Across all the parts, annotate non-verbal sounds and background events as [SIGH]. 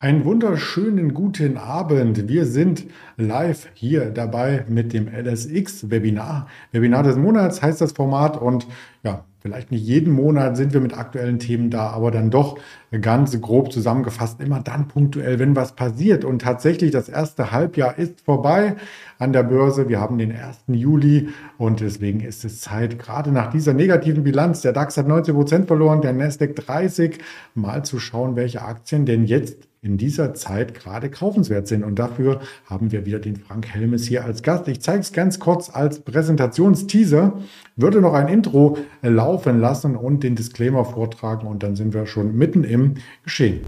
Einen wunderschönen guten Abend. Wir sind live hier dabei mit dem LSX-Webinar. Webinar des Monats heißt das Format und ja, vielleicht nicht jeden Monat sind wir mit aktuellen Themen da, aber dann doch ganz grob zusammengefasst, immer dann punktuell, wenn was passiert. Und tatsächlich, das erste Halbjahr ist vorbei an der Börse. Wir haben den 1. Juli und deswegen ist es Zeit, gerade nach dieser negativen Bilanz, der DAX hat 90 Prozent verloren, der Nasdaq 30, mal zu schauen, welche Aktien denn jetzt in dieser Zeit gerade kaufenswert sind. Und dafür haben wir wieder den Frank Helmes hier als Gast. Ich zeige es ganz kurz als Präsentationsteaser, würde noch ein Intro laufen lassen und den Disclaimer vortragen und dann sind wir schon mitten im Geschehen.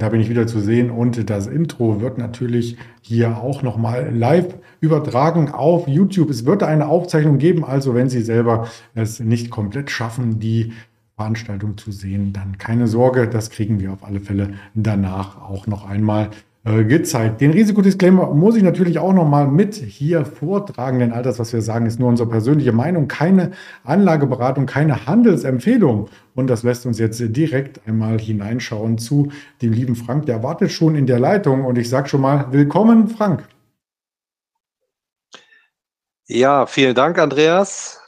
Da bin ich wieder zu sehen. Und das Intro wird natürlich hier auch nochmal live übertragen auf YouTube. Es wird eine Aufzeichnung geben, also wenn Sie selber es nicht komplett schaffen, die Veranstaltung zu sehen, dann keine Sorge, das kriegen wir auf alle Fälle danach auch noch einmal gezeigt. Den Risikodisclaimer muss ich natürlich auch nochmal mit hier vortragen, denn all das, was wir sagen, ist nur unsere persönliche Meinung, keine Anlageberatung, keine Handelsempfehlung. Und das lässt uns jetzt direkt einmal hineinschauen zu dem lieben Frank. Der wartet schon in der Leitung und ich sage schon mal, willkommen, Frank. Ja, vielen Dank, Andreas.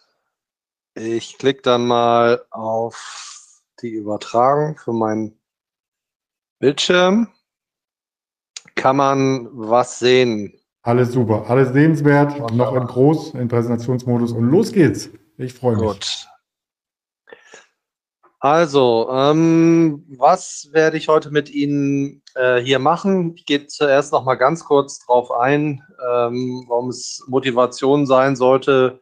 Ich klicke dann mal auf die Übertragung für meinen Bildschirm kann man was sehen. Alles super, alles sehenswert, Wunderbar. noch in groß, in Präsentationsmodus und los geht's. Ich freue mich. Gut. Also, ähm, was werde ich heute mit Ihnen äh, hier machen? Ich gehe zuerst noch mal ganz kurz darauf ein, ähm, warum es Motivation sein sollte,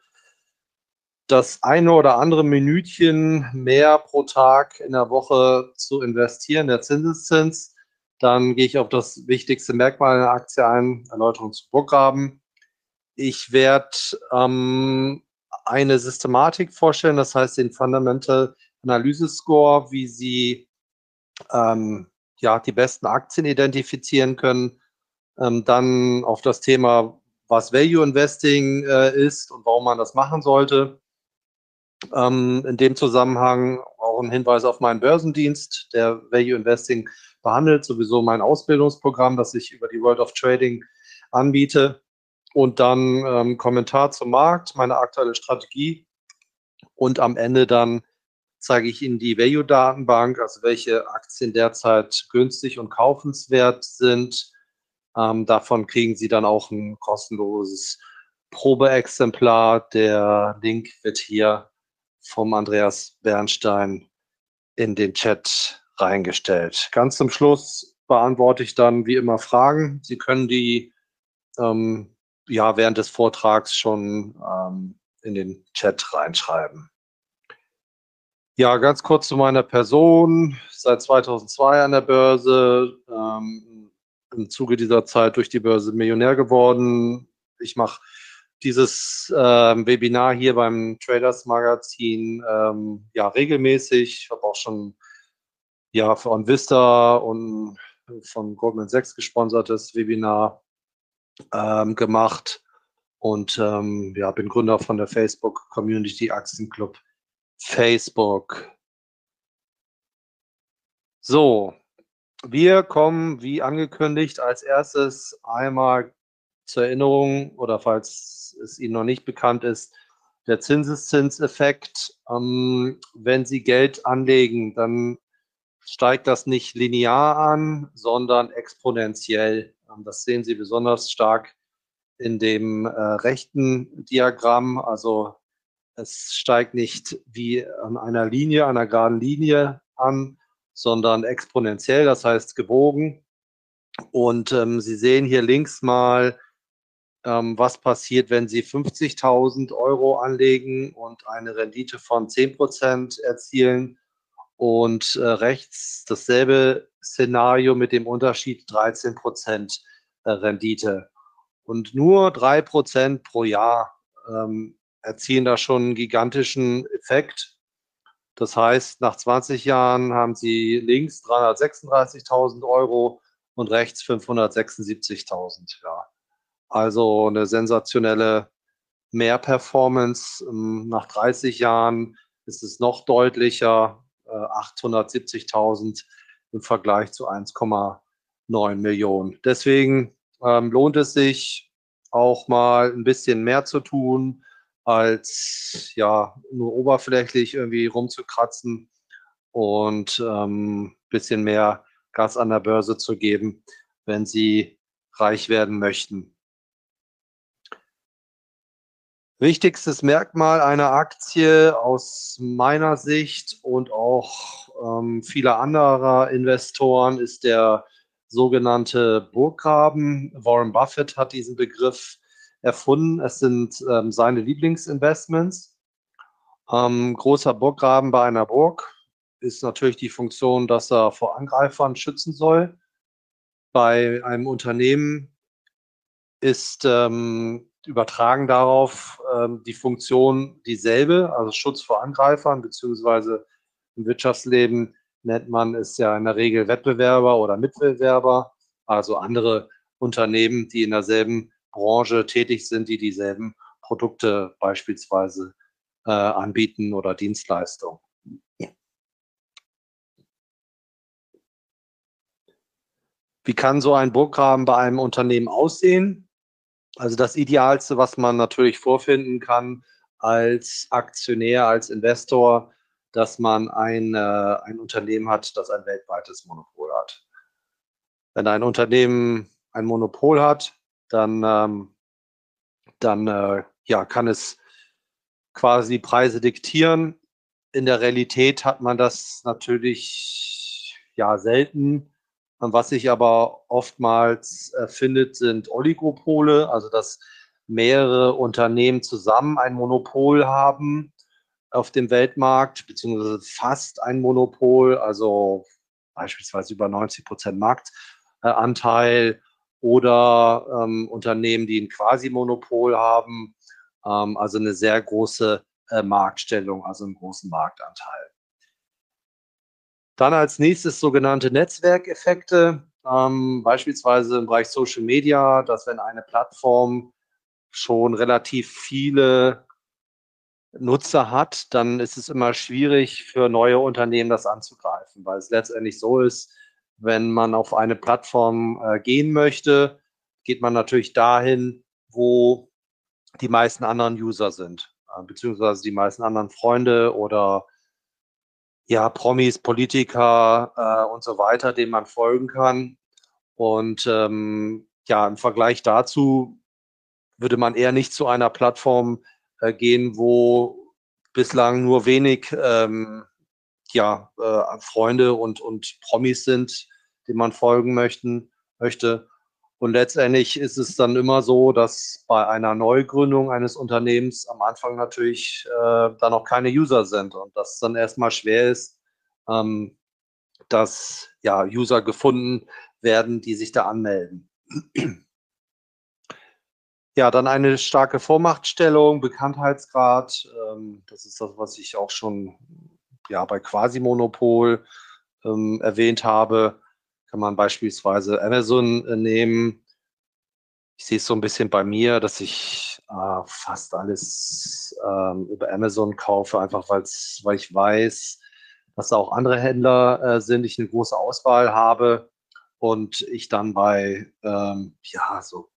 das eine oder andere Minütchen mehr pro Tag in der Woche zu investieren, der Zinseszins. Dann gehe ich auf das wichtigste Merkmal einer Aktie ein, Erläuterung zu Burggraben. Ich werde ähm, eine Systematik vorstellen, das heißt den Fundamental Analyse Score, wie Sie ähm, ja, die besten Aktien identifizieren können. Ähm, dann auf das Thema, was Value Investing äh, ist und warum man das machen sollte. Ähm, in dem Zusammenhang auch ein Hinweis auf meinen Börsendienst, der Value Investing behandelt, sowieso mein Ausbildungsprogramm, das ich über die World of Trading anbiete. Und dann ähm, Kommentar zum Markt, meine aktuelle Strategie. Und am Ende dann zeige ich Ihnen die Value-Datenbank, also welche Aktien derzeit günstig und kaufenswert sind. Ähm, davon kriegen Sie dann auch ein kostenloses Probeexemplar. Der Link wird hier vom Andreas Bernstein in den Chat reingestellt. Ganz zum Schluss beantworte ich dann wie immer Fragen. Sie können die ähm, ja während des Vortrags schon ähm, in den Chat reinschreiben. Ja, ganz kurz zu meiner Person. Seit 2002 an der Börse. Ähm, Im Zuge dieser Zeit durch die Börse Millionär geworden. Ich mache dieses ähm, Webinar hier beim Traders Magazin ähm, ja regelmäßig. Ich habe auch schon ja von Vista und von Goldman Sachs gesponsertes Webinar ähm, gemacht und ähm, ja, bin Gründer von der Facebook Community Aktienclub Facebook. So, wir kommen wie angekündigt als erstes einmal zur Erinnerung oder falls es Ihnen noch nicht bekannt ist, der Zinseszinseffekt. Ähm, wenn Sie Geld anlegen, dann steigt das nicht linear an, sondern exponentiell. Ähm, das sehen Sie besonders stark in dem äh, rechten Diagramm. Also es steigt nicht wie an einer Linie, einer geraden Linie an, sondern exponentiell, das heißt gebogen. Und ähm, Sie sehen hier links mal, ähm, was passiert, wenn Sie 50.000 Euro anlegen und eine Rendite von 10 Prozent erzielen und äh, rechts dasselbe Szenario mit dem Unterschied 13 Prozent äh, Rendite. Und nur drei Prozent pro Jahr ähm, erzielen da schon einen gigantischen Effekt. Das heißt, nach 20 Jahren haben Sie links 336.000 Euro und rechts 576.000. Ja. Also eine sensationelle Mehrperformance. Ähm, nach 30 Jahren ist es noch deutlicher, 870.000 äh, im Vergleich zu 1,9 Millionen. Deswegen ähm, lohnt es sich auch mal ein bisschen mehr zu tun, als ja nur oberflächlich irgendwie rumzukratzen und ähm, bisschen mehr Gas an der Börse zu geben, wenn Sie reich werden möchten. Wichtigstes Merkmal einer Aktie aus meiner Sicht und auch ähm, vieler anderer Investoren ist der sogenannte Burggraben. Warren Buffett hat diesen Begriff erfunden. Es sind ähm, seine Lieblingsinvestments. Ähm, großer Burggraben bei einer Burg ist natürlich die Funktion, dass er vor Angreifern schützen soll. Bei einem Unternehmen ist ähm, übertragen darauf ähm, die Funktion dieselbe, also Schutz vor Angreifern, beziehungsweise im Wirtschaftsleben nennt man es ja in der Regel Wettbewerber oder Mitbewerber, also andere Unternehmen, die in derselben Branche tätig sind, die dieselben Produkte beispielsweise äh, anbieten oder Dienstleistungen. Wie kann so ein Burggraben bei einem Unternehmen aussehen? Also das Idealste, was man natürlich vorfinden kann als Aktionär, als Investor, dass man ein, äh, ein Unternehmen hat, das ein weltweites Monopol hat. Wenn ein Unternehmen ein Monopol hat, dann, ähm, dann äh, ja, kann es quasi Preise diktieren. In der Realität hat man das natürlich ja selten. Was sich aber oftmals äh, findet, sind Oligopole, also dass mehrere Unternehmen zusammen ein Monopol haben auf dem Weltmarkt, beziehungsweise fast ein Monopol, also beispielsweise über 90 Prozent Marktanteil oder ähm, Unternehmen, die ein Quasi-Monopol haben, ähm, also eine sehr große äh, Marktstellung, also einen großen Marktanteil. Dann als nächstes sogenannte Netzwerkeffekte, ähm, beispielsweise im Bereich Social Media, dass wenn eine Plattform schon relativ viele Nutzer hat, dann ist es immer schwierig für neue Unternehmen das anzugreifen, weil es letztendlich so ist, wenn man auf eine Plattform äh, gehen möchte, geht man natürlich dahin, wo die meisten anderen User sind, äh, beziehungsweise die meisten anderen Freunde oder ja, Promis, Politiker äh, und so weiter, denen man folgen kann. Und ähm, ja, im Vergleich dazu würde man eher nicht zu einer Plattform äh, gehen, wo bislang nur wenig ähm, ja, äh, Freunde und, und Promis sind, denen man folgen möchten, möchte. Und letztendlich ist es dann immer so, dass bei einer Neugründung eines Unternehmens am Anfang natürlich äh, da noch keine User sind und dass dann erstmal schwer ist, ähm, dass ja, User gefunden werden, die sich da anmelden. Ja, dann eine starke Vormachtstellung, Bekanntheitsgrad. Ähm, das ist das, was ich auch schon ja, bei Quasi-Monopol ähm, erwähnt habe kann man beispielsweise Amazon äh, nehmen. Ich sehe es so ein bisschen bei mir, dass ich äh, fast alles ähm, über Amazon kaufe, einfach weil ich weiß, dass da auch andere Händler äh, sind, ich eine große Auswahl habe und ich dann bei ähm, ja so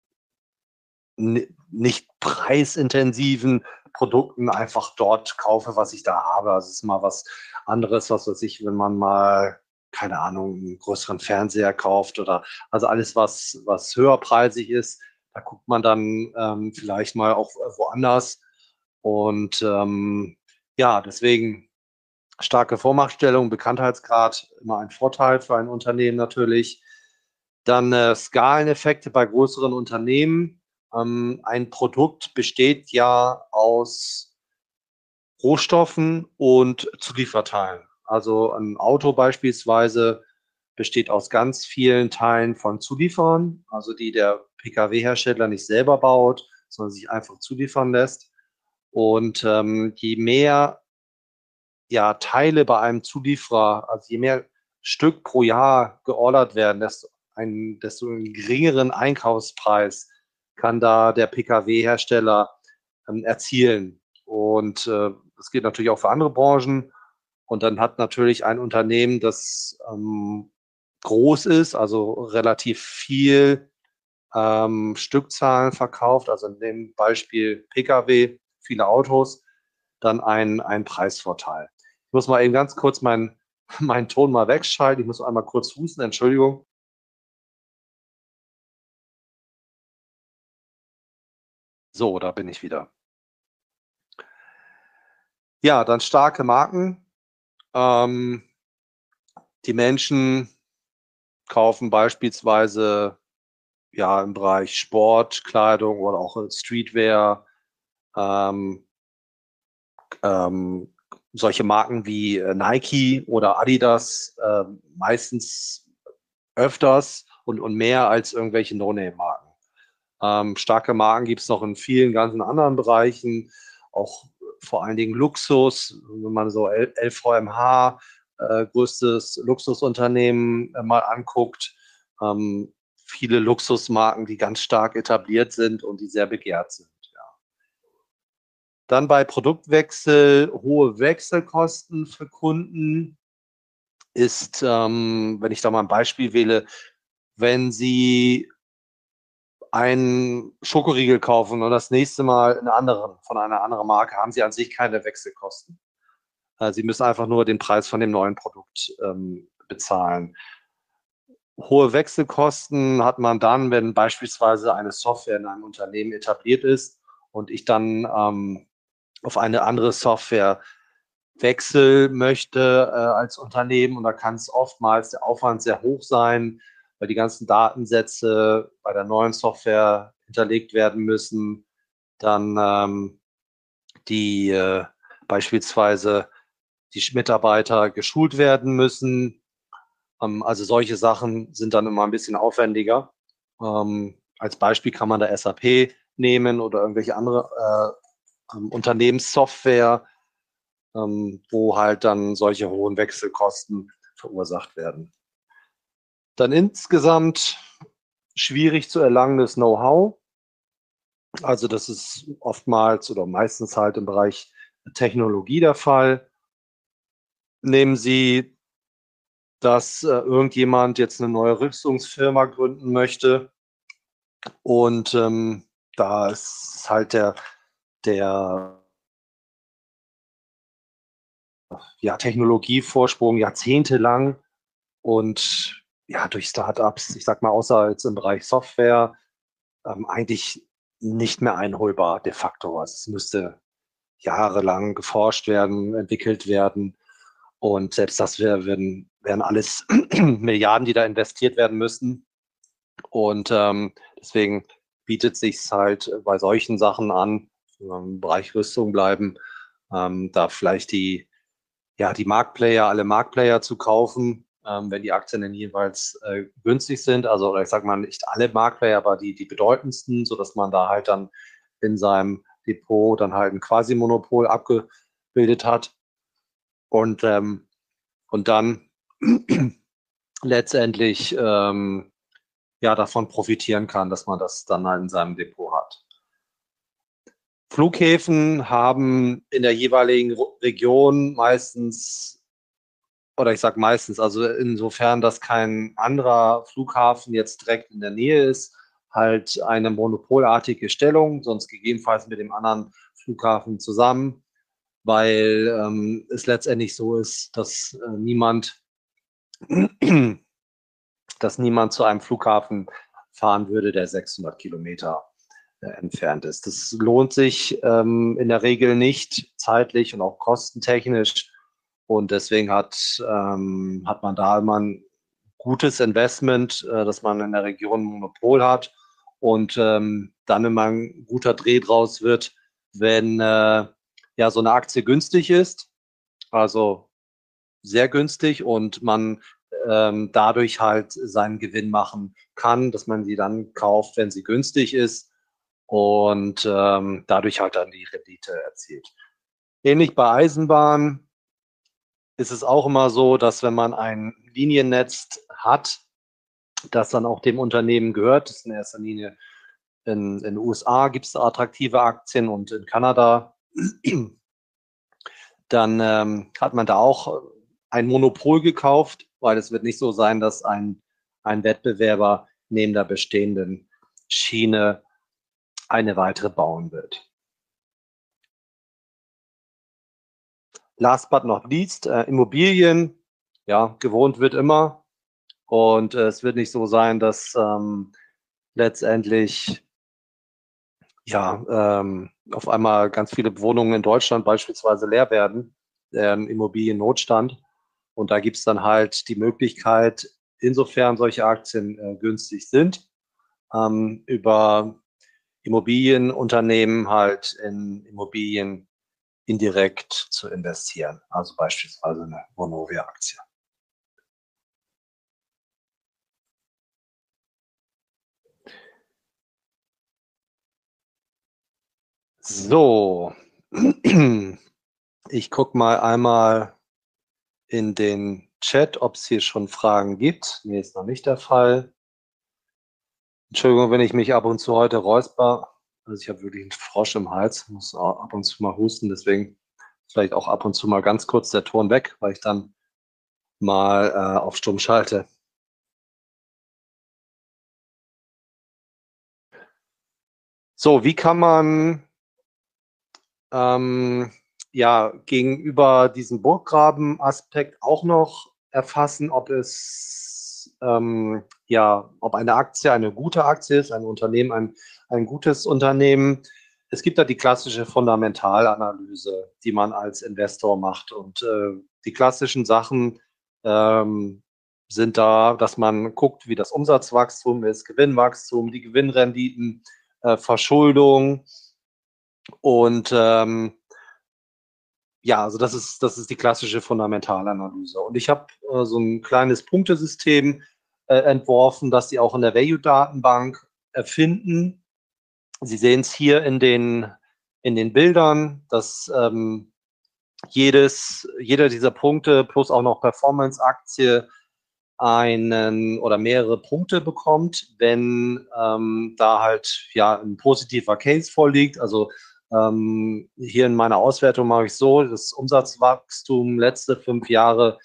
nicht preisintensiven Produkten einfach dort kaufe, was ich da habe. Also es ist mal was anderes, was weiß ich, wenn man mal keine Ahnung, einen größeren Fernseher kauft oder also alles, was, was höherpreisig ist, da guckt man dann ähm, vielleicht mal auch woanders. Und ähm, ja, deswegen starke Vormachtstellung, Bekanntheitsgrad, immer ein Vorteil für ein Unternehmen natürlich. Dann äh, Skaleneffekte bei größeren Unternehmen. Ähm, ein Produkt besteht ja aus Rohstoffen und Zulieferteilen. Also ein Auto beispielsweise besteht aus ganz vielen Teilen von Zulieferern, also die der Pkw-Hersteller nicht selber baut, sondern sich einfach zuliefern lässt. Und ähm, je mehr ja, Teile bei einem Zulieferer, also je mehr Stück pro Jahr geordert werden, desto, ein, desto einen geringeren Einkaufspreis kann da der Pkw-Hersteller ähm, erzielen. Und äh, das geht natürlich auch für andere Branchen. Und dann hat natürlich ein Unternehmen, das ähm, groß ist, also relativ viel ähm, Stückzahlen verkauft, also in dem Beispiel Pkw, viele Autos, dann ein, ein Preisvorteil. Ich muss mal eben ganz kurz meinen [LAUGHS] mein Ton mal wegschalten. Ich muss einmal kurz husten, Entschuldigung. So, da bin ich wieder. Ja, dann starke Marken. Ähm, die Menschen kaufen beispielsweise ja im Bereich Sport, Kleidung oder auch Streetwear, ähm, ähm, solche Marken wie äh, Nike oder Adidas äh, meistens öfters und, und mehr als irgendwelche No-Name-Marken. Ähm, starke Marken gibt es noch in vielen ganzen anderen Bereichen, auch vor allen Dingen Luxus, wenn man so LVMH, äh, größtes Luxusunternehmen äh, mal anguckt. Ähm, viele Luxusmarken, die ganz stark etabliert sind und die sehr begehrt sind. Ja. Dann bei Produktwechsel hohe Wechselkosten für Kunden ist, ähm, wenn ich da mal ein Beispiel wähle, wenn Sie einen Schokoriegel kaufen und das nächste Mal einen anderen von einer anderen Marke, haben Sie an sich keine Wechselkosten. Äh, Sie müssen einfach nur den Preis von dem neuen Produkt ähm, bezahlen. Hohe Wechselkosten hat man dann, wenn beispielsweise eine Software in einem Unternehmen etabliert ist und ich dann ähm, auf eine andere Software wechsel möchte äh, als Unternehmen. Und da kann es oftmals der Aufwand sehr hoch sein, weil die ganzen Datensätze bei der neuen Software hinterlegt werden müssen. Dann ähm, die äh, beispielsweise die Mitarbeiter geschult werden müssen. Ähm, also solche Sachen sind dann immer ein bisschen aufwendiger. Ähm, als Beispiel kann man da SAP nehmen oder irgendwelche andere äh, ähm, Unternehmenssoftware, ähm, wo halt dann solche hohen Wechselkosten verursacht werden. Dann insgesamt schwierig zu erlangendes Know-how. Also das ist oftmals oder meistens halt im Bereich Technologie der Fall. Nehmen Sie dass äh, irgendjemand jetzt eine neue Rüstungsfirma gründen möchte. Und ähm, da ist halt der, der ja, Technologievorsprung jahrzehntelang und ja, durch Startups, ich sag mal, außer jetzt im Bereich Software, ähm, eigentlich nicht mehr einholbar de facto. Also es müsste jahrelang geforscht werden, entwickelt werden. Und selbst das wären, wären alles [CLEARS THROAT] Milliarden, die da investiert werden müssen. Und ähm, deswegen bietet sich halt bei solchen Sachen an, im Bereich Rüstung bleiben, ähm, da vielleicht die, ja, die Marktplayer, alle Marktplayer zu kaufen, ähm, wenn die Aktien dann jeweils äh, günstig sind. Also ich sage mal nicht alle Marktplayer, aber die, die bedeutendsten, sodass man da halt dann in seinem Depot dann halt ein Quasi-Monopol abgebildet hat. Und, ähm, und dann [CLEARS THROAT] letztendlich ähm, ja, davon profitieren kann, dass man das dann halt in seinem Depot hat. Flughäfen haben in der jeweiligen Region meistens, oder ich sage meistens, also insofern, dass kein anderer Flughafen jetzt direkt in der Nähe ist, halt eine monopolartige Stellung, sonst gegebenenfalls mit dem anderen Flughafen zusammen weil ähm, es letztendlich so ist, dass äh, niemand, [CLEARS THROAT] dass niemand zu einem Flughafen fahren würde, der 600 Kilometer äh, entfernt ist. Das lohnt sich ähm, in der Regel nicht zeitlich und auch kostentechnisch. Und deswegen hat, ähm, hat man da immer ein gutes Investment, äh, dass man in der Region ein Monopol hat. Und ähm, dann immer ein guter Dreh draus wird, wenn äh, ja so eine Aktie günstig ist, also sehr günstig und man ähm, dadurch halt seinen Gewinn machen kann, dass man sie dann kauft, wenn sie günstig ist und ähm, dadurch halt dann die Rendite erzielt. Ähnlich bei Eisenbahn ist es auch immer so, dass wenn man ein Liniennetz hat, das dann auch dem Unternehmen gehört, das ist in erster Linie in den USA gibt es attraktive Aktien und in Kanada. Dann ähm, hat man da auch ein Monopol gekauft, weil es wird nicht so sein, dass ein, ein Wettbewerber neben der bestehenden Schiene eine weitere bauen wird. Last but not least, äh, Immobilien. Ja, gewohnt wird immer. Und äh, es wird nicht so sein, dass ähm, letztendlich ja, ähm, auf einmal ganz viele Wohnungen in Deutschland beispielsweise leer werden, ähm, Immobiliennotstand. Und da gibt es dann halt die Möglichkeit, insofern solche Aktien äh, günstig sind, ähm, über Immobilienunternehmen halt in Immobilien indirekt zu investieren, also beispielsweise eine Vonovia-Aktie. So, ich gucke mal einmal in den Chat, ob es hier schon Fragen gibt. Mir ist noch nicht der Fall. Entschuldigung, wenn ich mich ab und zu heute räusper. Also ich habe wirklich einen Frosch im Hals, muss ab und zu mal husten, deswegen vielleicht auch ab und zu mal ganz kurz der Ton weg, weil ich dann mal äh, auf Stumm schalte. So, wie kann man ähm, ja gegenüber diesem Burggraben-Aspekt auch noch erfassen, ob es ähm, ja, ob eine Aktie eine gute Aktie ist, ein Unternehmen ein, ein gutes Unternehmen. Es gibt da die klassische Fundamentalanalyse, die man als Investor macht. Und äh, die klassischen Sachen ähm, sind da, dass man guckt, wie das Umsatzwachstum ist, Gewinnwachstum, die Gewinnrenditen, äh, Verschuldung, und ähm, ja, also das ist, das ist die klassische Fundamentalanalyse. Und ich habe äh, so ein kleines Punktesystem äh, entworfen, das Sie auch in der Value-Datenbank erfinden. Sie sehen es hier in den, in den Bildern, dass ähm, jedes, jeder dieser Punkte plus auch noch Performance-Aktie einen oder mehrere Punkte bekommt, wenn ähm, da halt ja ein positiver Case vorliegt. Also ähm, hier in meiner Auswertung mache ich so, das Umsatzwachstum letzte fünf Jahre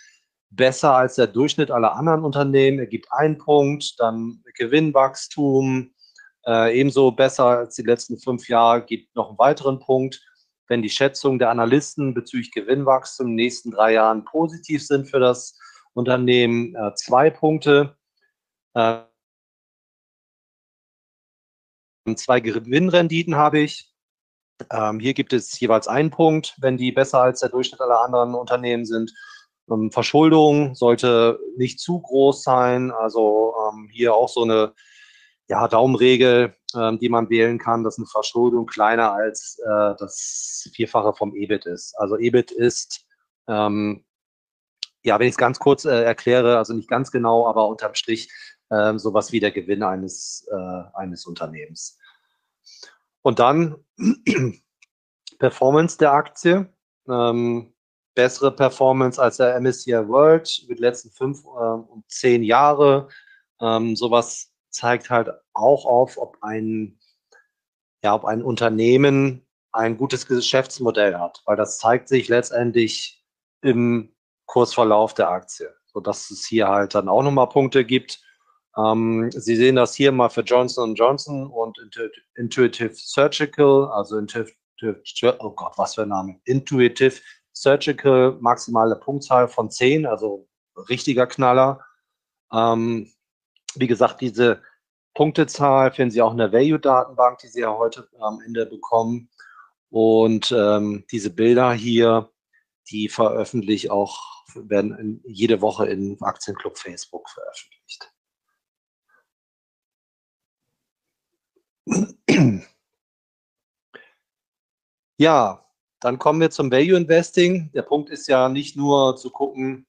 besser als der Durchschnitt aller anderen Unternehmen, ergibt einen Punkt, dann Gewinnwachstum äh, ebenso besser als die letzten fünf Jahre, gibt noch einen weiteren Punkt. Wenn die Schätzungen der Analysten bezüglich Gewinnwachstum in den nächsten drei Jahren positiv sind für das Unternehmen, äh, zwei Punkte. Äh, zwei Gewinnrenditen habe ich. Ähm, hier gibt es jeweils einen Punkt, wenn die besser als der Durchschnitt aller anderen Unternehmen sind. Ähm, Verschuldung sollte nicht zu groß sein. Also ähm, hier auch so eine ja, Daumenregel, ähm, die man wählen kann, dass eine Verschuldung kleiner als äh, das Vierfache vom EBIT ist. Also EBIT ist, ähm, ja, wenn ich es ganz kurz äh, erkläre, also nicht ganz genau, aber unterm Strich äh, sowas wie der Gewinn eines, äh, eines Unternehmens. Und dann [CLEARS THROAT] Performance der Aktie. Ähm, bessere Performance als der MSCI World über die letzten fünf äh, und zehn Jahre. Ähm, sowas zeigt halt auch auf, ob ein, ja, ob ein Unternehmen ein gutes Geschäftsmodell hat, weil das zeigt sich letztendlich im Kursverlauf der Aktie, sodass es hier halt dann auch nochmal Punkte gibt, ähm, Sie sehen das hier mal für Johnson Johnson und Intuitive Surgical, also Intuitive, oh Gott, was für ein Name, Intuitive Surgical, maximale Punktzahl von 10, also richtiger Knaller. Ähm, wie gesagt, diese Punktezahl finden Sie auch in der Value-Datenbank, die Sie ja heute am Ende bekommen. Und ähm, diese Bilder hier, die veröffentliche auch, werden in, jede Woche in Aktienclub Facebook veröffentlicht. Ja, dann kommen wir zum Value Investing. Der Punkt ist ja nicht nur zu gucken,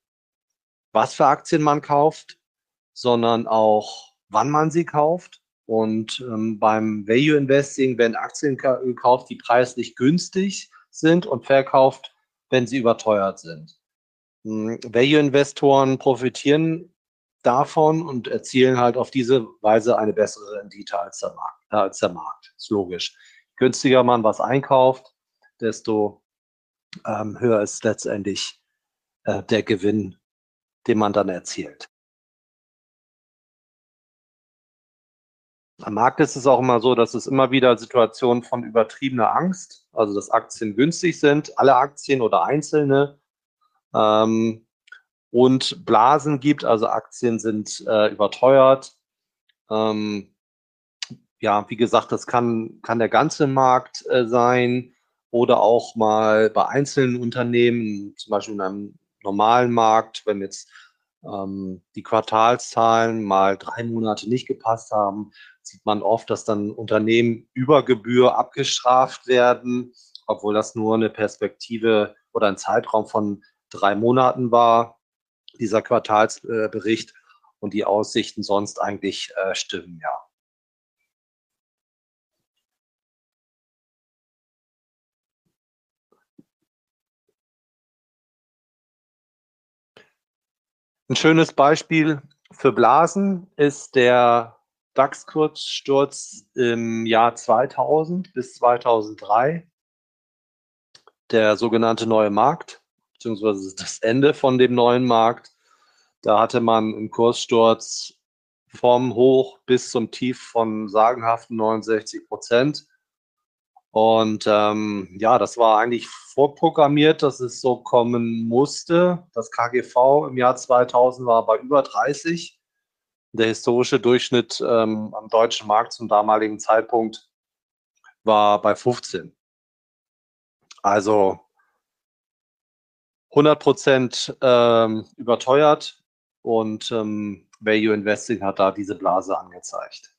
was für Aktien man kauft, sondern auch, wann man sie kauft. Und ähm, beim Value Investing werden Aktien gekauft, die preislich günstig sind und verkauft, wenn sie überteuert sind. Hm, Value Investoren profitieren davon und erzielen halt auf diese Weise eine bessere Rendite als der Markt. Äh, als der Markt. Ist logisch. Günstiger man was einkauft, desto ähm, höher ist letztendlich äh, der Gewinn, den man dann erzielt. Am Markt ist es auch immer so, dass es immer wieder Situationen von übertriebener Angst, also dass Aktien günstig sind, alle Aktien oder einzelne, ähm, und Blasen gibt, also Aktien sind äh, überteuert. Ähm, ja, wie gesagt, das kann, kann der ganze Markt äh, sein oder auch mal bei einzelnen Unternehmen, zum Beispiel in einem normalen Markt, wenn jetzt ähm, die Quartalszahlen mal drei Monate nicht gepasst haben, sieht man oft, dass dann Unternehmen über Gebühr abgestraft werden, obwohl das nur eine Perspektive oder ein Zeitraum von drei Monaten war, dieser Quartalsbericht und die Aussichten sonst eigentlich äh, stimmen, ja. Ein schönes Beispiel für Blasen ist der DAX-Kurzsturz im Jahr 2000 bis 2003, der sogenannte neue Markt, beziehungsweise das Ende von dem neuen Markt. Da hatte man einen Kurssturz vom Hoch bis zum Tief von sagenhaften 69 Prozent. Und ähm, ja, das war eigentlich vorprogrammiert, dass es so kommen musste. Das KGV im Jahr 2000 war bei über 30. Der historische Durchschnitt ähm, am deutschen Markt zum damaligen Zeitpunkt war bei 15. Also 100 Prozent ähm, überteuert und ähm, Value Investing hat da diese Blase angezeigt.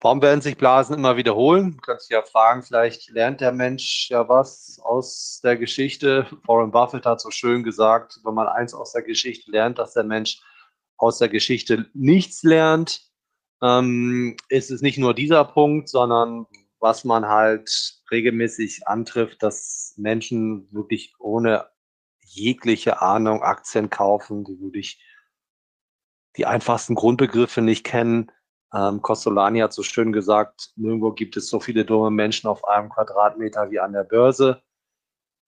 Warum werden sich Blasen immer wiederholen? Du kannst ja fragen, vielleicht lernt der Mensch ja was aus der Geschichte. Warren Buffett hat so schön gesagt, wenn man eins aus der Geschichte lernt, dass der Mensch aus der Geschichte nichts lernt, ähm, ist es nicht nur dieser Punkt, sondern was man halt regelmäßig antrifft, dass Menschen wirklich ohne jegliche Ahnung Aktien kaufen, die wirklich die einfachsten Grundbegriffe nicht kennen. Ähm, Costolani hat so schön gesagt, nirgendwo gibt es so viele dumme Menschen auf einem Quadratmeter wie an der Börse.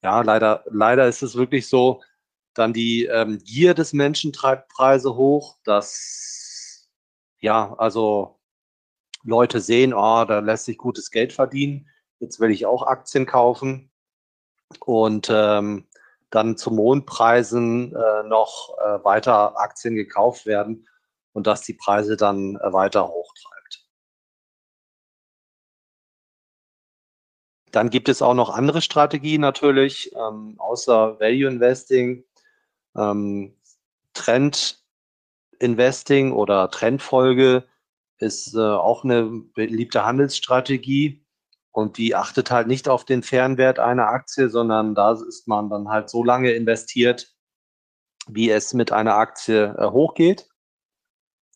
Ja, leider, leider ist es wirklich so. Dann die ähm, Gier des Menschen treibt Preise hoch. Das, ja, also Leute sehen, oh, da lässt sich gutes Geld verdienen. Jetzt will ich auch Aktien kaufen. Und ähm, dann zu Mondpreisen äh, noch äh, weiter Aktien gekauft werden und dass die Preise dann äh, weiter hochtreibt. Dann gibt es auch noch andere Strategien natürlich, ähm, außer Value Investing, ähm, Trend Investing oder Trendfolge ist äh, auch eine beliebte Handelsstrategie. Und die achtet halt nicht auf den Fernwert einer Aktie, sondern da ist man dann halt so lange investiert, wie es mit einer Aktie äh, hochgeht.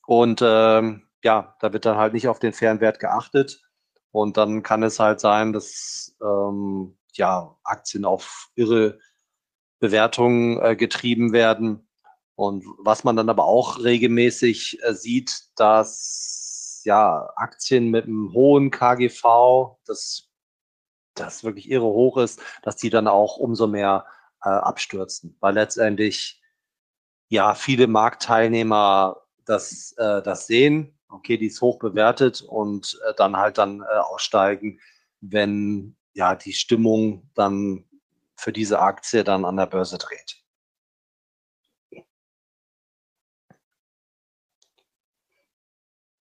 Und ähm, ja, da wird dann halt nicht auf den Fernwert geachtet. Und dann kann es halt sein, dass ähm, ja, Aktien auf irre Bewertungen äh, getrieben werden. Und was man dann aber auch regelmäßig äh, sieht, dass ja Aktien mit einem hohen KGV, das, das wirklich irre hoch ist, dass die dann auch umso mehr äh, abstürzen, weil letztendlich ja viele Marktteilnehmer das, äh, das sehen, okay, die ist hoch bewertet und äh, dann halt dann äh, aussteigen, wenn ja die Stimmung dann für diese Aktie dann an der Börse dreht.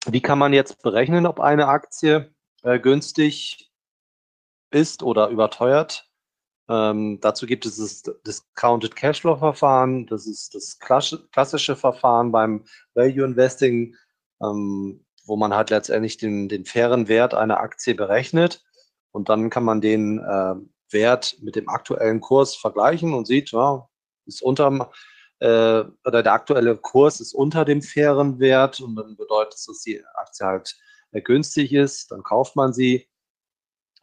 Wie kann man jetzt berechnen, ob eine Aktie äh, günstig ist oder überteuert? Ähm, dazu gibt es das Discounted Cashflow Verfahren. Das ist das klassische Verfahren beim Value Investing, ähm, wo man halt letztendlich den, den, fairen Wert einer Aktie berechnet. Und dann kann man den äh, Wert mit dem aktuellen Kurs vergleichen und sieht, ja, ist unter äh, oder der aktuelle Kurs ist unter dem fairen Wert und dann bedeutet es, dass die Aktie halt äh, günstig ist, dann kauft man sie.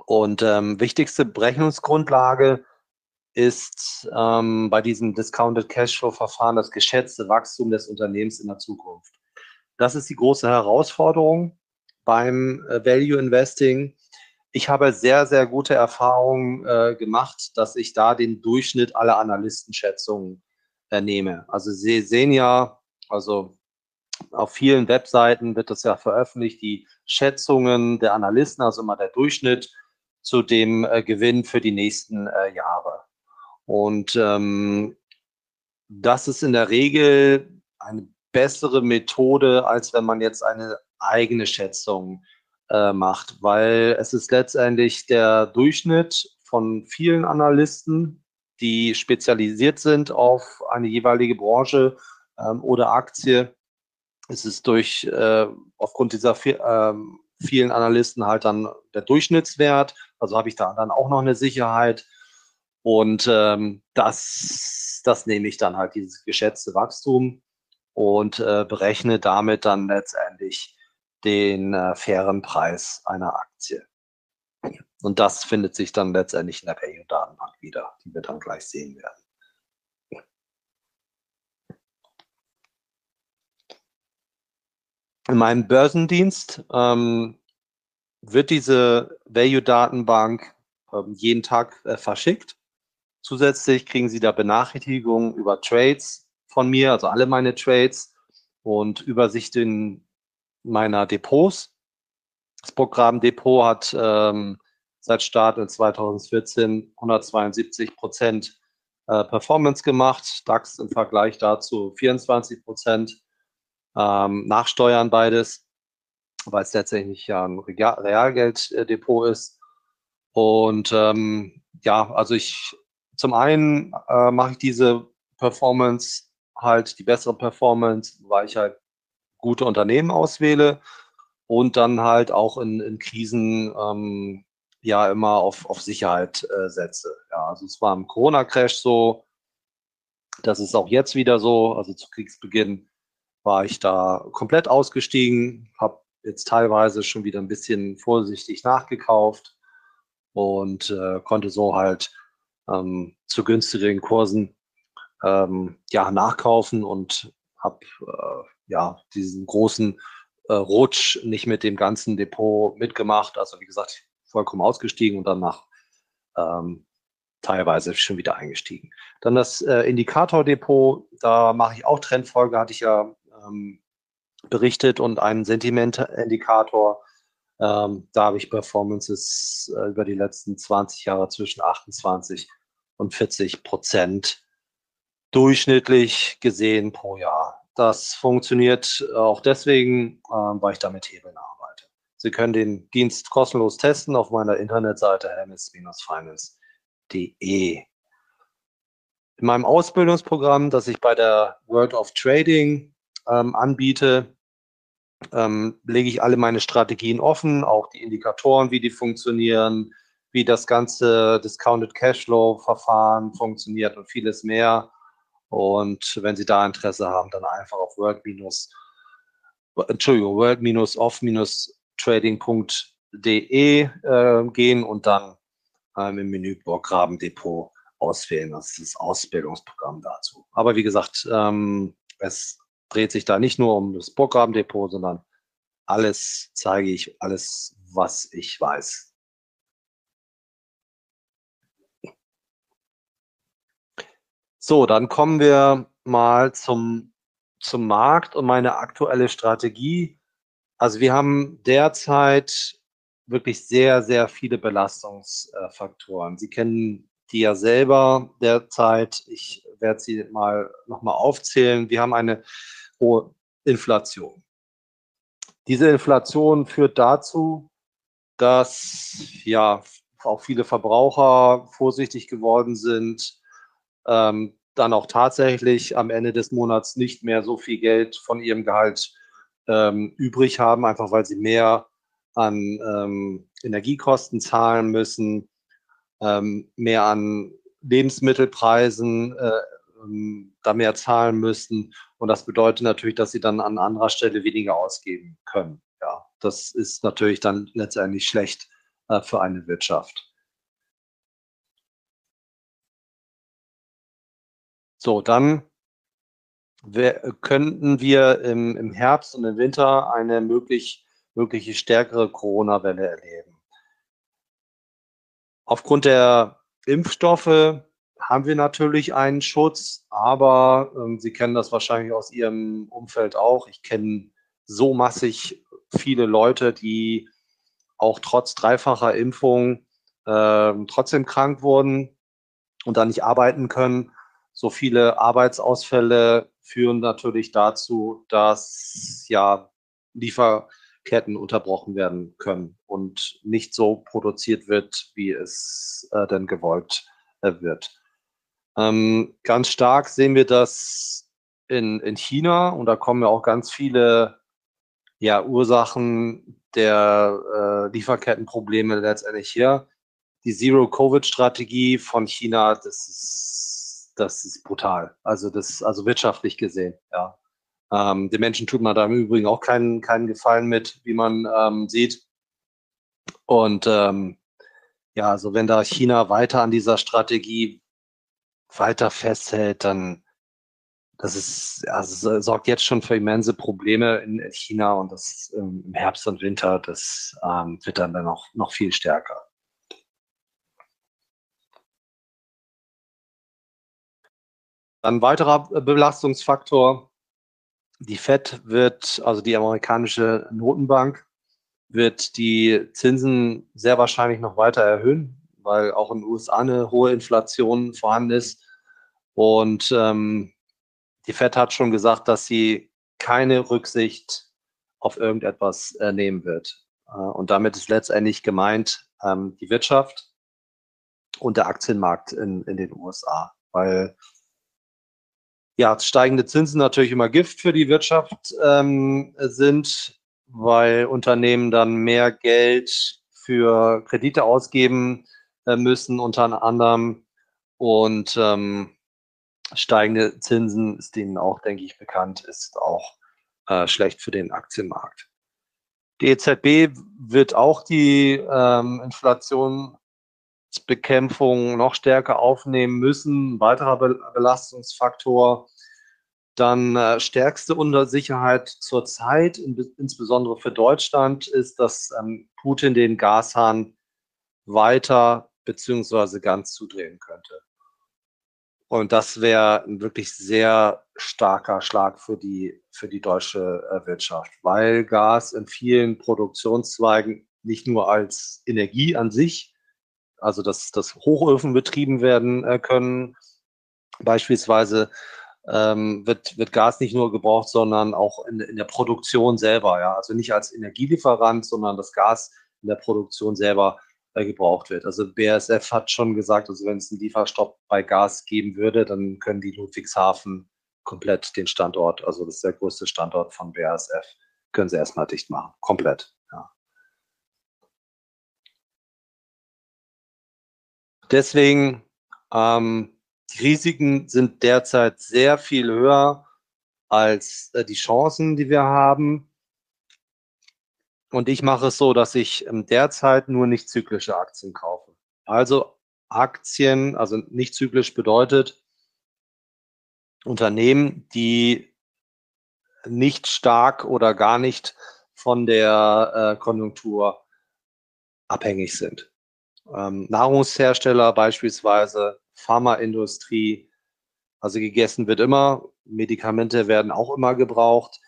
Und ähm, wichtigste Berechnungsgrundlage ist ähm, bei diesem Discounted Cashflow-Verfahren das geschätzte Wachstum des Unternehmens in der Zukunft. Das ist die große Herausforderung beim äh, Value Investing. Ich habe sehr, sehr gute Erfahrungen äh, gemacht, dass ich da den Durchschnitt aller Analystenschätzungen nehme. Also Sie sehen ja, also auf vielen Webseiten wird das ja veröffentlicht, die Schätzungen der Analysten, also immer der Durchschnitt zu dem äh, Gewinn für die nächsten äh, Jahre. Und ähm, das ist in der Regel eine bessere Methode, als wenn man jetzt eine eigene Schätzung äh, macht, weil es ist letztendlich der Durchschnitt von vielen Analysten, die spezialisiert sind auf eine jeweilige Branche ähm, oder Aktie. Es ist durch äh, aufgrund dieser äh, vielen Analysten halt dann der Durchschnittswert. Also habe ich da dann auch noch eine Sicherheit. Und ähm, das, das nehme ich dann halt, dieses geschätzte Wachstum und äh, berechne damit dann letztendlich den äh, fairen Preis einer Aktie. Und das findet sich dann letztendlich in der Value-Datenbank wieder, die wir dann gleich sehen werden. In meinem Börsendienst ähm, wird diese Value-Datenbank ähm, jeden Tag äh, verschickt. Zusätzlich kriegen Sie da Benachrichtigungen über Trades von mir, also alle meine Trades und Übersichten meiner Depots. Das Programm Depot hat ähm, seit Start in 2014 172 Prozent äh, Performance gemacht, DAX im Vergleich dazu 24 Prozent, ähm, Nachsteuern beides, weil es letztendlich ja ein Realgelddepot ist. Und ähm, ja, also ich zum einen äh, mache ich diese Performance halt die bessere Performance, weil ich halt gute Unternehmen auswähle und dann halt auch in, in Krisen ähm, ja immer auf, auf Sicherheit äh, setze. Ja, also es war im Corona-Crash so, das ist auch jetzt wieder so. Also zu Kriegsbeginn war ich da komplett ausgestiegen, habe jetzt teilweise schon wieder ein bisschen vorsichtig nachgekauft und äh, konnte so halt ähm, zu günstigeren Kursen ähm, ja, nachkaufen und habe äh, ja diesen großen äh, Rutsch nicht mit dem ganzen Depot mitgemacht. Also wie gesagt, vollkommen ausgestiegen und danach ähm, teilweise schon wieder eingestiegen. Dann das äh, Indikatordepot, da mache ich auch Trendfolge, hatte ich ja ähm, berichtet und einen Sentimentindikator. Ähm, da habe ich Performances äh, über die letzten 20 Jahre zwischen 28 und 40 Prozent durchschnittlich gesehen pro Jahr. Das funktioniert auch deswegen, äh, weil ich da mit Hebeln arbeite. Sie können den Dienst kostenlos testen auf meiner Internetseite hermes-finance.de. In meinem Ausbildungsprogramm, das ich bei der World of Trading ähm, anbiete, ähm, lege ich alle meine Strategien offen, auch die Indikatoren, wie die funktionieren, wie das ganze Discounted Cashflow Verfahren funktioniert und vieles mehr. Und wenn Sie da Interesse haben, dann einfach auf world Entschuldigung, world-off-trading.de äh, gehen und dann ähm, im Menü Graben Depot auswählen. Das ist das Ausbildungsprogramm dazu. Aber wie gesagt, ähm, es dreht sich da nicht nur um das Programmdepot, sondern alles zeige ich, alles, was ich weiß. So, dann kommen wir mal zum, zum Markt und meine aktuelle Strategie. Also wir haben derzeit wirklich sehr, sehr viele Belastungsfaktoren. Sie kennen die ja selber derzeit. Ich werde sie mal nochmal aufzählen. Wir haben eine hohe Inflation. Diese Inflation führt dazu, dass ja auch viele Verbraucher vorsichtig geworden sind, ähm, dann auch tatsächlich am Ende des Monats nicht mehr so viel Geld von ihrem Gehalt ähm, übrig haben, einfach weil sie mehr an ähm, Energiekosten zahlen müssen, ähm, mehr an Lebensmittelpreisen äh, ähm, da mehr zahlen müssen. Und das bedeutet natürlich, dass sie dann an anderer Stelle weniger ausgeben können. Ja, das ist natürlich dann letztendlich schlecht äh, für eine Wirtschaft. So, dann wir, könnten wir im, im Herbst und im Winter eine möglich, mögliche stärkere Corona-Welle erleben. Aufgrund der Impfstoffe haben wir natürlich einen Schutz, aber ähm, Sie kennen das wahrscheinlich aus Ihrem Umfeld auch. Ich kenne so massig viele Leute, die auch trotz dreifacher Impfung äh, trotzdem krank wurden und dann nicht arbeiten können. So viele Arbeitsausfälle führen natürlich dazu, dass ja Lieferketten unterbrochen werden können und nicht so produziert wird, wie es äh, denn gewollt äh, wird. Ähm, ganz stark sehen wir das in, in China und da kommen ja auch ganz viele ja, Ursachen der äh, Lieferkettenprobleme letztendlich her. Die Zero-Covid-Strategie von China, das ist das ist brutal. Also das, also wirtschaftlich gesehen, ja. Ähm, den Menschen tut man da im Übrigen auch keinen, keinen Gefallen mit, wie man ähm, sieht. Und ähm, ja, also wenn da China weiter an dieser Strategie weiter festhält, dann das ist, also sorgt jetzt schon für immense Probleme in China und das ähm, im Herbst und Winter, das ähm, wird dann, dann noch, noch viel stärker. Ein weiterer Belastungsfaktor, die FED wird, also die amerikanische Notenbank, wird die Zinsen sehr wahrscheinlich noch weiter erhöhen, weil auch in den USA eine hohe Inflation vorhanden ist. Und ähm, die FED hat schon gesagt, dass sie keine Rücksicht auf irgendetwas äh, nehmen wird. Äh, und damit ist letztendlich gemeint ähm, die Wirtschaft und der Aktienmarkt in, in den USA, weil ja, steigende Zinsen natürlich immer Gift für die Wirtschaft ähm, sind, weil Unternehmen dann mehr Geld für Kredite ausgeben äh, müssen, unter anderem. Und ähm, steigende Zinsen ist ihnen auch, denke ich, bekannt, ist auch äh, schlecht für den Aktienmarkt. Die EZB wird auch die ähm, Inflation Bekämpfung noch stärker aufnehmen müssen. Ein weiterer Belastungsfaktor. Dann äh, stärkste Unsicherheit zurzeit, in, insbesondere für Deutschland, ist, dass ähm, Putin den Gashahn weiter beziehungsweise ganz zudrehen könnte. Und das wäre ein wirklich sehr starker Schlag für die, für die deutsche äh, Wirtschaft, weil Gas in vielen Produktionszweigen nicht nur als Energie an sich also dass, dass Hochöfen betrieben werden äh, können. Beispielsweise ähm, wird, wird Gas nicht nur gebraucht, sondern auch in, in der Produktion selber. Ja? Also nicht als Energielieferant, sondern das Gas in der Produktion selber äh, gebraucht wird. Also BASF hat schon gesagt, also wenn es einen Lieferstopp bei Gas geben würde, dann können die Ludwigshafen komplett den Standort, also das ist der größte Standort von BASF, können sie erstmal dicht machen. Komplett. Deswegen, ähm, die Risiken sind derzeit sehr viel höher als äh, die Chancen, die wir haben. Und ich mache es so, dass ich ähm, derzeit nur nicht zyklische Aktien kaufe. Also Aktien, also nicht zyklisch bedeutet Unternehmen, die nicht stark oder gar nicht von der äh, Konjunktur abhängig sind ähm, Nahrungshersteller beispielsweise, Pharmaindustrie. Also gegessen wird immer, Medikamente werden auch immer gebraucht.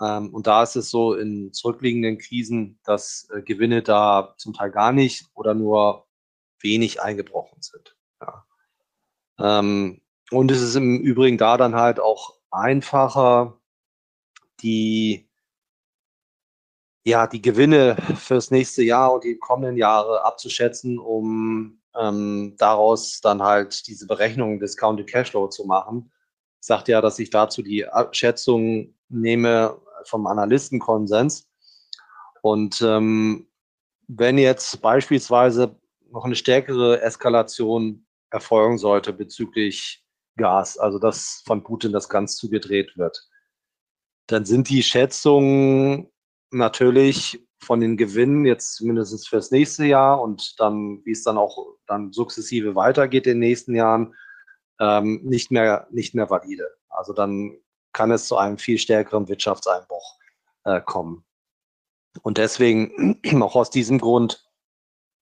Ähm, und da ist es so in zurückliegenden Krisen, dass äh, Gewinne da zum Teil gar nicht oder nur wenig eingebrochen sind. Ja. Ähm, und es ist im Übrigen da dann halt auch einfacher, die ja, die Gewinne fürs nächste Jahr und die kommenden Jahre abzuschätzen, um ähm, daraus dann halt diese Berechnung Discounted Cashflow zu machen. Ich sagte ja, dass ich dazu die Schätzung nehme vom Analystenkonsens. Und ähm, wenn jetzt beispielsweise noch eine stärkere Eskalation erfolgen sollte bezüglich Gas, also dass von Putin das ganz zugedreht wird, dann sind die Schätzungen natürlich von den Gewinnen jetzt zumindest fürs nächste Jahr und dann, wie es dann auch dann sukzessive weitergeht in den nächsten Jahren, ähm, nicht mehr, nicht mehr valide. Also dann kann es zu einem viel stärkeren Wirtschaftseinbruch äh, kommen. Und deswegen, [CLEARS THROAT] auch aus diesem Grund,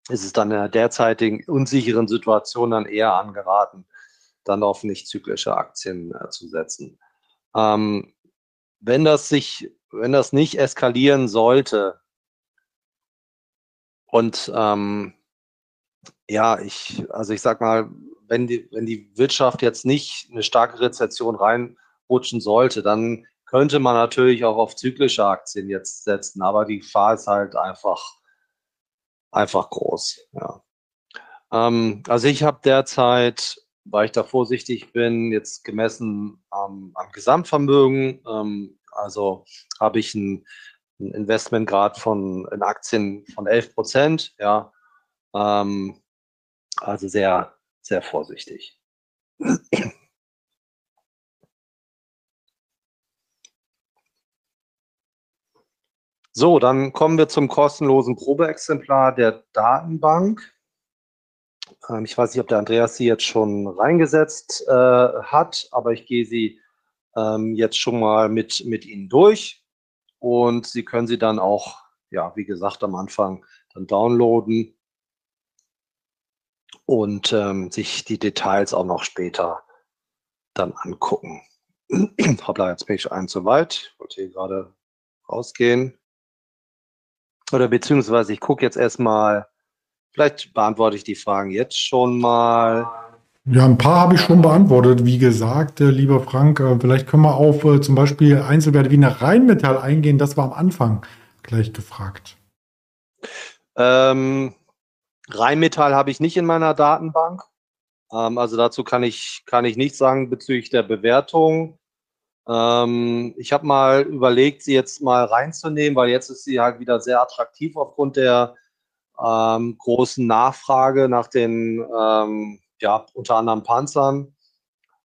ist es dann in der derzeitigen unsicheren Situation dann eher angeraten, dann auf nicht zyklische Aktien äh, zu setzen. Ähm, wenn das sich, wenn das nicht eskalieren sollte und ähm, ja, ich, also ich sag mal, wenn die, wenn die Wirtschaft jetzt nicht eine starke Rezession reinrutschen sollte, dann könnte man natürlich auch auf zyklische Aktien jetzt setzen, aber die Gefahr ist halt einfach, einfach groß. Ja. Ähm, also ich habe derzeit, weil ich da vorsichtig bin, jetzt gemessen am, am Gesamtvermögen, ähm, also habe ich ein, Investmentgrad von in Aktien von 11 Prozent, ja. Ähm, also sehr, sehr vorsichtig. So, dann kommen wir zum kostenlosen Probeexemplar der Datenbank. Ähm, ich weiß nicht, ob der Andreas sie jetzt schon reingesetzt äh, hat, aber ich gehe sie ähm, jetzt schon mal mit, mit Ihnen durch. Und Sie können sie dann auch, ja, wie gesagt, am Anfang dann downloaden und ähm, sich die Details auch noch später dann angucken. [CLEARS THROAT] Hoppla, jetzt bin ich ein zu weit. Ich wollte hier gerade rausgehen. Oder beziehungsweise ich gucke jetzt erstmal, vielleicht beantworte ich die Fragen jetzt schon mal. Ja, ein paar habe ich schon beantwortet. Wie gesagt, äh, lieber Frank, äh, vielleicht können wir auf äh, zum Beispiel Einzelwerte wie nach Rheinmetall eingehen. Das war am Anfang gleich gefragt. Ähm, Rheinmetall habe ich nicht in meiner Datenbank. Ähm, also dazu kann ich, kann ich nichts sagen bezüglich der Bewertung. Ähm, ich habe mal überlegt, sie jetzt mal reinzunehmen, weil jetzt ist sie halt wieder sehr attraktiv aufgrund der ähm, großen Nachfrage nach den, ähm, ja, unter anderem Panzern.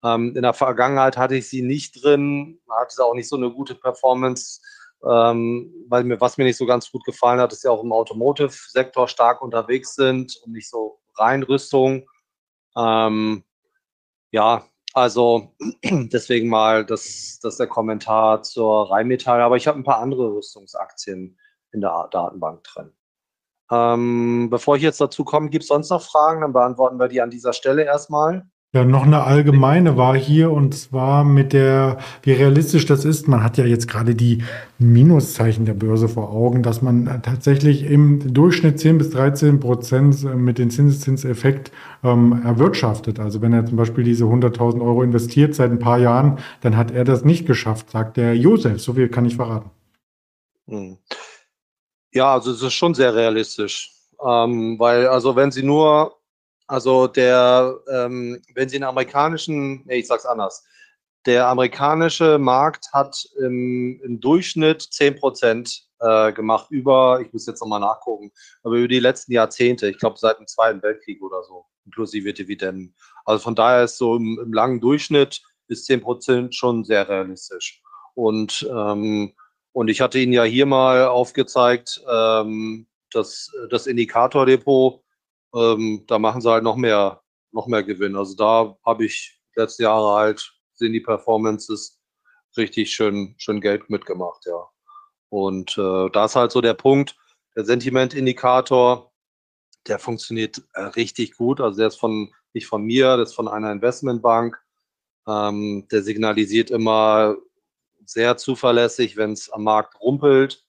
Ähm, in der Vergangenheit hatte ich sie nicht drin, hatte sie auch nicht so eine gute Performance, ähm, weil mir, was mir nicht so ganz gut gefallen hat, ist ja auch im Automotive-Sektor stark unterwegs sind und nicht so Reinrüstung. Ähm, ja, also [CLEARS THROAT] deswegen mal das, das der Kommentar zur Rheinmetall. Aber ich habe ein paar andere Rüstungsaktien in der Datenbank drin. Ähm, bevor ich jetzt dazu komme, gibt es sonst noch Fragen? Dann beantworten wir die an dieser Stelle erstmal. Ja, noch eine allgemeine war hier und zwar mit der, wie realistisch das ist. Man hat ja jetzt gerade die Minuszeichen der Börse vor Augen, dass man tatsächlich im Durchschnitt 10 bis 13 Prozent mit dem Zinseszinseffekt ähm, erwirtschaftet. Also wenn er zum Beispiel diese 100.000 Euro investiert seit ein paar Jahren, dann hat er das nicht geschafft, sagt der Josef. So viel kann ich verraten. Hm. Ja, also es ist schon sehr realistisch. Ähm, weil, also wenn Sie nur also der, ähm, wenn Sie den amerikanischen, nee, ich sag's anders, der amerikanische Markt hat im, im Durchschnitt 10 Prozent äh, gemacht über, ich muss jetzt nochmal nachgucken, aber über die letzten Jahrzehnte, ich glaube seit dem Zweiten Weltkrieg oder so, inklusive Dividenden. Also von daher ist so im, im langen Durchschnitt ist 10 Prozent schon sehr realistisch. Und, ähm, und ich hatte Ihnen ja hier mal aufgezeigt, ähm, dass das Indikatordepot ähm, da machen sie halt noch mehr, noch mehr Gewinn. Also da habe ich letzte Jahre halt, sind die Performances richtig schön, schön Geld mitgemacht, ja. Und äh, da ist halt so der Punkt, der Sentimentindikator, der funktioniert äh, richtig gut. Also der ist von, nicht von mir, das ist von einer Investmentbank. Ähm, der signalisiert immer sehr zuverlässig, wenn es am Markt rumpelt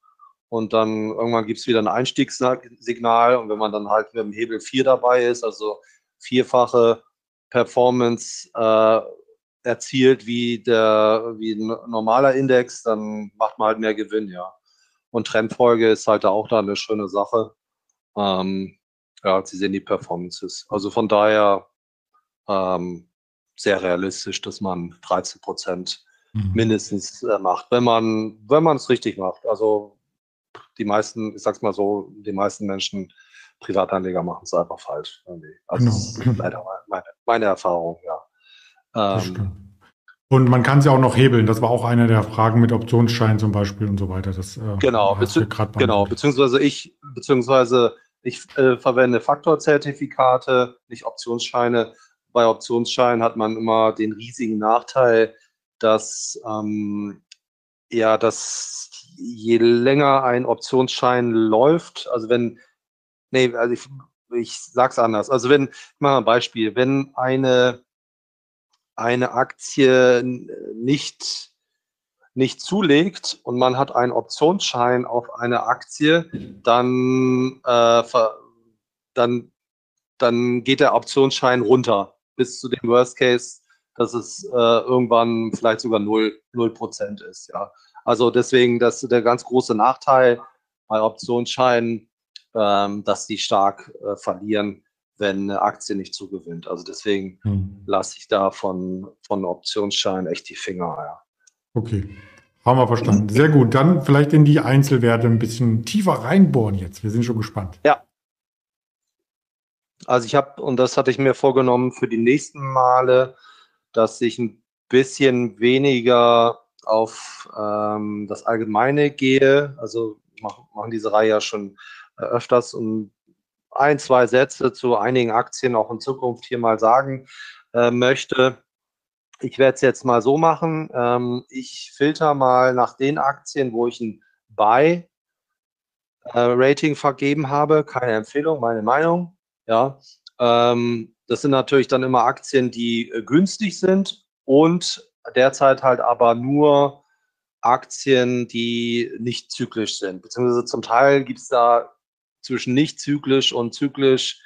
und dann irgendwann gibt es wieder ein Einstiegssignal und wenn man dann halt mit dem Hebel 4 dabei ist, also vierfache Performance äh, erzielt wie der wie ein normaler Index, dann macht man halt mehr Gewinn, ja. Und Trendfolge ist halt auch da eine schöne Sache. Ähm, ja, Sie sehen die Performances. Also von daher ähm, sehr realistisch, dass man 13 Prozent mhm. mindestens äh, macht, wenn man wenn man es richtig macht. Also die meisten, ich sag's mal so, die meisten Menschen, Privatanleger machen es einfach falsch. Also genau. das ist leider meine, meine Erfahrung, ja. Ähm, Und man kann sie auch noch hebeln. Das war auch eine der Fragen mit Optionsschein zum Beispiel und so weiter. Das, äh, genau, bezieh genau, beziehungsweise ich, beziehungsweise ich äh, verwende Faktorzertifikate, nicht Optionsscheine. Bei Optionsscheinen hat man immer den riesigen Nachteil, dass ähm, ja, dass je länger ein Optionsschein läuft, also wenn, nee, also ich, ich sag's anders. Also wenn, ich mache mal ein Beispiel, wenn eine eine Aktie nicht, nicht zulegt und man hat einen Optionsschein auf eine Aktie, dann, äh, dann, dann geht der Optionsschein runter bis zu dem Worst Case, dass es äh, irgendwann vielleicht sogar 0, 0% ist. Ja. Also deswegen, das ist der ganz große Nachteil bei Optionsscheinen, ähm, dass die stark äh, verlieren wenn eine Aktie nicht zugewinnt. Also deswegen hm. lasse ich da von, von Optionsscheinen echt die Finger. Ja. Okay, haben wir verstanden. Sehr gut. Dann vielleicht in die Einzelwerte ein bisschen tiefer reinbohren jetzt. Wir sind schon gespannt. Ja. Also ich habe, und das hatte ich mir vorgenommen für die nächsten Male, dass ich ein bisschen weniger auf ähm, das Allgemeine gehe. Also machen diese Reihe ja schon äh, öfters und ein, zwei Sätze zu einigen Aktien auch in Zukunft hier mal sagen äh, möchte. Ich werde es jetzt mal so machen. Ähm, ich filter mal nach den Aktien, wo ich ein Buy äh, Rating vergeben habe. Keine Empfehlung, meine Meinung. Ja, ähm, das sind natürlich dann immer Aktien, die äh, günstig sind und derzeit halt aber nur Aktien, die nicht zyklisch sind. Beziehungsweise zum Teil gibt es da zwischen nicht zyklisch und zyklisch,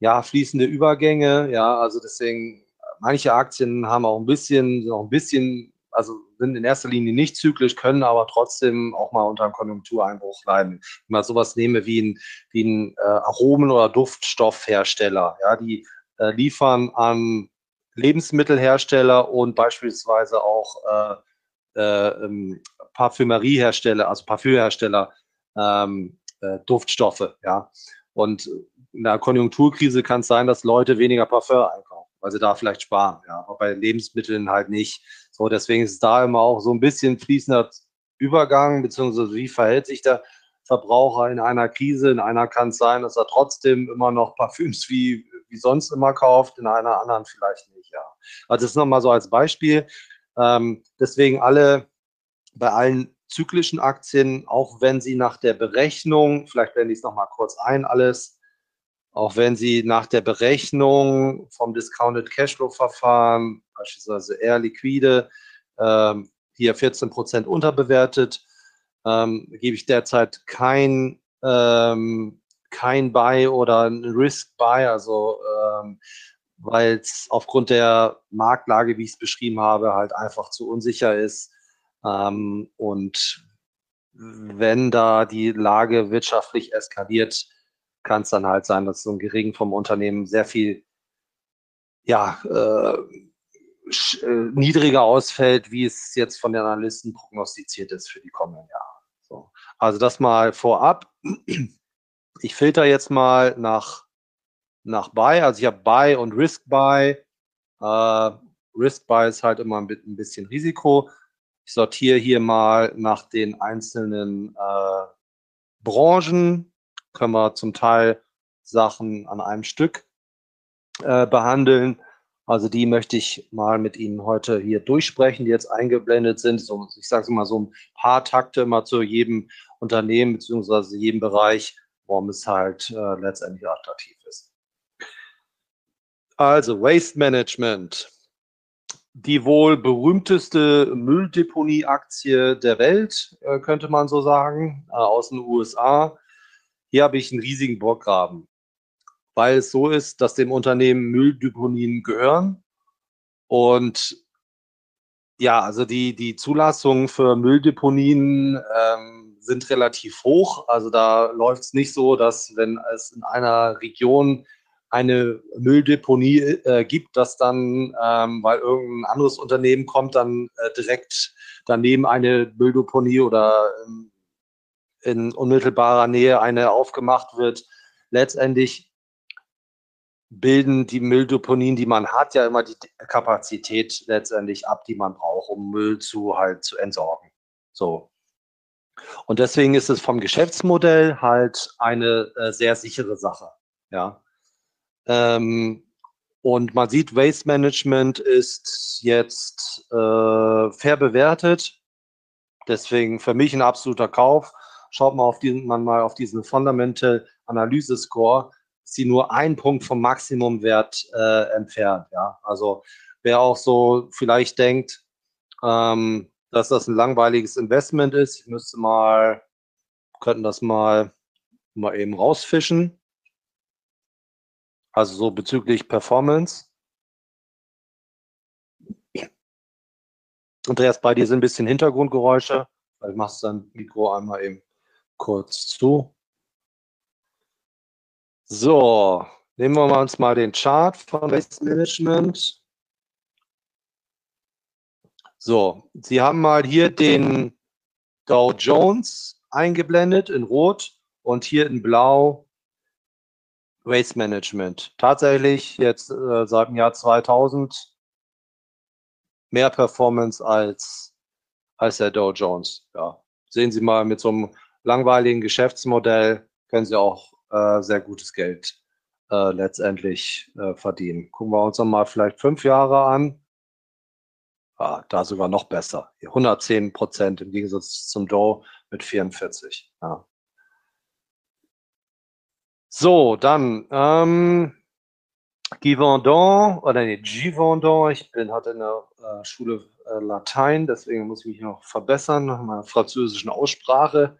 ja, fließende Übergänge. Ja, also deswegen, manche Aktien haben auch ein bisschen, sind auch ein bisschen, also sind in erster Linie nicht zyklisch, können aber trotzdem auch mal unter einem Konjunktureinbruch leiden. Wenn man sowas nehme wie ein, wie ein äh, Aromen- oder Duftstoffhersteller, ja, die äh, liefern an Lebensmittelhersteller und beispielsweise auch äh, äh, ähm, Parfümeriehersteller, also Parfümhersteller ähm, äh, Duftstoffe, ja. Und in der Konjunkturkrise kann es sein, dass Leute weniger Parfum einkaufen, weil sie da vielleicht sparen, ja. Aber bei Lebensmitteln halt nicht. So, deswegen ist da immer auch so ein bisschen fließender Übergang, beziehungsweise wie verhält sich der Verbraucher in einer Krise? In einer kann es sein, dass er trotzdem immer noch Parfüms wie, wie sonst immer kauft, in einer anderen vielleicht nicht, ja. Also das ist nochmal so als Beispiel. Ähm, deswegen alle, bei allen zyklischen Aktien, auch wenn sie nach der Berechnung, vielleicht blende ich es nochmal kurz ein, alles, auch wenn sie nach der Berechnung vom Discounted Cashflow Verfahren, beispielsweise eher liquide, ähm, hier 14 Prozent unterbewertet, ähm, gebe ich derzeit kein, ähm, kein Buy oder ein Risk Buy, also ähm, weil es aufgrund der Marktlage, wie ich es beschrieben habe, halt einfach zu unsicher ist, ähm, und wenn da die Lage wirtschaftlich eskaliert, kann es dann halt sein, dass so ein Gering vom Unternehmen sehr viel ja, äh, niedriger ausfällt, wie es jetzt von den Analysten prognostiziert ist für die kommenden Jahre. So. Also das mal vorab. Ich filter jetzt mal nach, nach Buy. Also ich habe Buy und Risk Buy. Äh, Risk Buy ist halt immer ein bisschen Risiko. Ich sortiere hier mal nach den einzelnen äh, Branchen. Können wir zum Teil Sachen an einem Stück äh, behandeln. Also die möchte ich mal mit Ihnen heute hier durchsprechen, die jetzt eingeblendet sind. So, ich sage es mal so ein paar Takte immer zu jedem Unternehmen beziehungsweise jedem Bereich, warum es halt äh, letztendlich attraktiv ist. Also Waste Management die wohl berühmteste Mülldeponie-Aktie der Welt, äh, könnte man so sagen, äh, aus den USA. Hier habe ich einen riesigen Bockgraben, weil es so ist, dass dem Unternehmen Mülldeponien gehören. Und ja, also die, die Zulassungen für Mülldeponien ähm, sind relativ hoch. Also da läuft es nicht so, dass wenn es in einer Region eine Mülldeponie äh, gibt, dass dann, ähm, weil irgendein anderes Unternehmen kommt, dann äh, direkt daneben eine Mülldeponie oder ähm, in unmittelbarer Nähe eine aufgemacht wird. Letztendlich bilden die Mülldeponien, die man hat, ja immer die Kapazität letztendlich ab, die man braucht, um Müll zu halt zu entsorgen. So. Und deswegen ist es vom Geschäftsmodell halt eine äh, sehr sichere Sache. Ja. Ähm, und man sieht, Waste Management ist jetzt äh, fair bewertet. Deswegen für mich ein absoluter Kauf. Schaut mal auf diesen, man mal auf diesen Fundamental Analyse Score sie nur ein Punkt vom Maximumwert äh, entfernt. Ja, also wer auch so vielleicht denkt, ähm, dass das ein langweiliges Investment ist, ich müsste mal, könnten das mal mal eben rausfischen. Also so bezüglich Performance. Andreas, bei dir sind ein bisschen Hintergrundgeräusche. Vielleicht machst du dein Mikro einmal eben kurz zu. So, nehmen wir uns mal den Chart von Waste Management. So, Sie haben mal hier den Dow Jones eingeblendet in Rot und hier in Blau Waste Management. Tatsächlich jetzt äh, seit dem Jahr 2000 mehr Performance als, als der Dow Jones. Ja, sehen Sie mal mit so einem langweiligen Geschäftsmodell können Sie auch äh, sehr gutes Geld äh, letztendlich äh, verdienen. Gucken wir uns mal vielleicht fünf Jahre an. Ah, da sogar noch besser. 110 Prozent im Gegensatz zum Dow mit 44. Ja. So, dann ähm, Guy Vendon oder nee, G Vendon. Ich bin hatte in der äh, Schule äh, Latein, deswegen muss ich mich noch verbessern nach meiner französischen Aussprache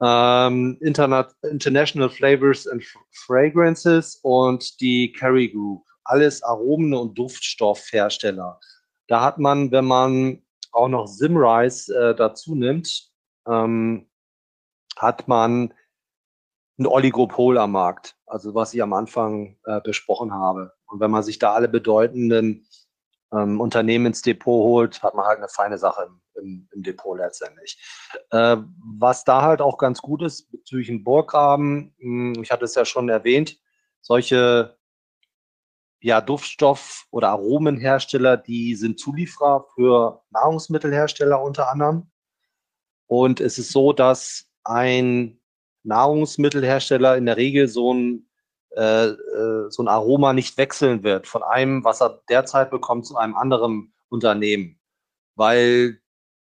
ähm, Interna International Flavors and Fragrances und die Carry Group. Alles Aromen- und Duftstoffhersteller. Da hat man, wenn man auch noch Simrise äh, dazu nimmt, ähm, hat man ein Oligopol am Markt. Also was ich am Anfang äh, besprochen habe. Und wenn man sich da alle bedeutenden ähm, Unternehmen ins Depot holt, hat man halt eine feine Sache im, im, im Depot letztendlich. Äh, was da halt auch ganz gut ist bezüglich dem Burggraben, hm, ich hatte es ja schon erwähnt, solche ja, Duftstoff- oder Aromenhersteller, die sind Zulieferer für Nahrungsmittelhersteller unter anderem. Und es ist so, dass ein Nahrungsmittelhersteller in der Regel so ein äh, äh, so ein Aroma nicht wechseln wird von einem, was er derzeit bekommt, zu einem anderen Unternehmen, weil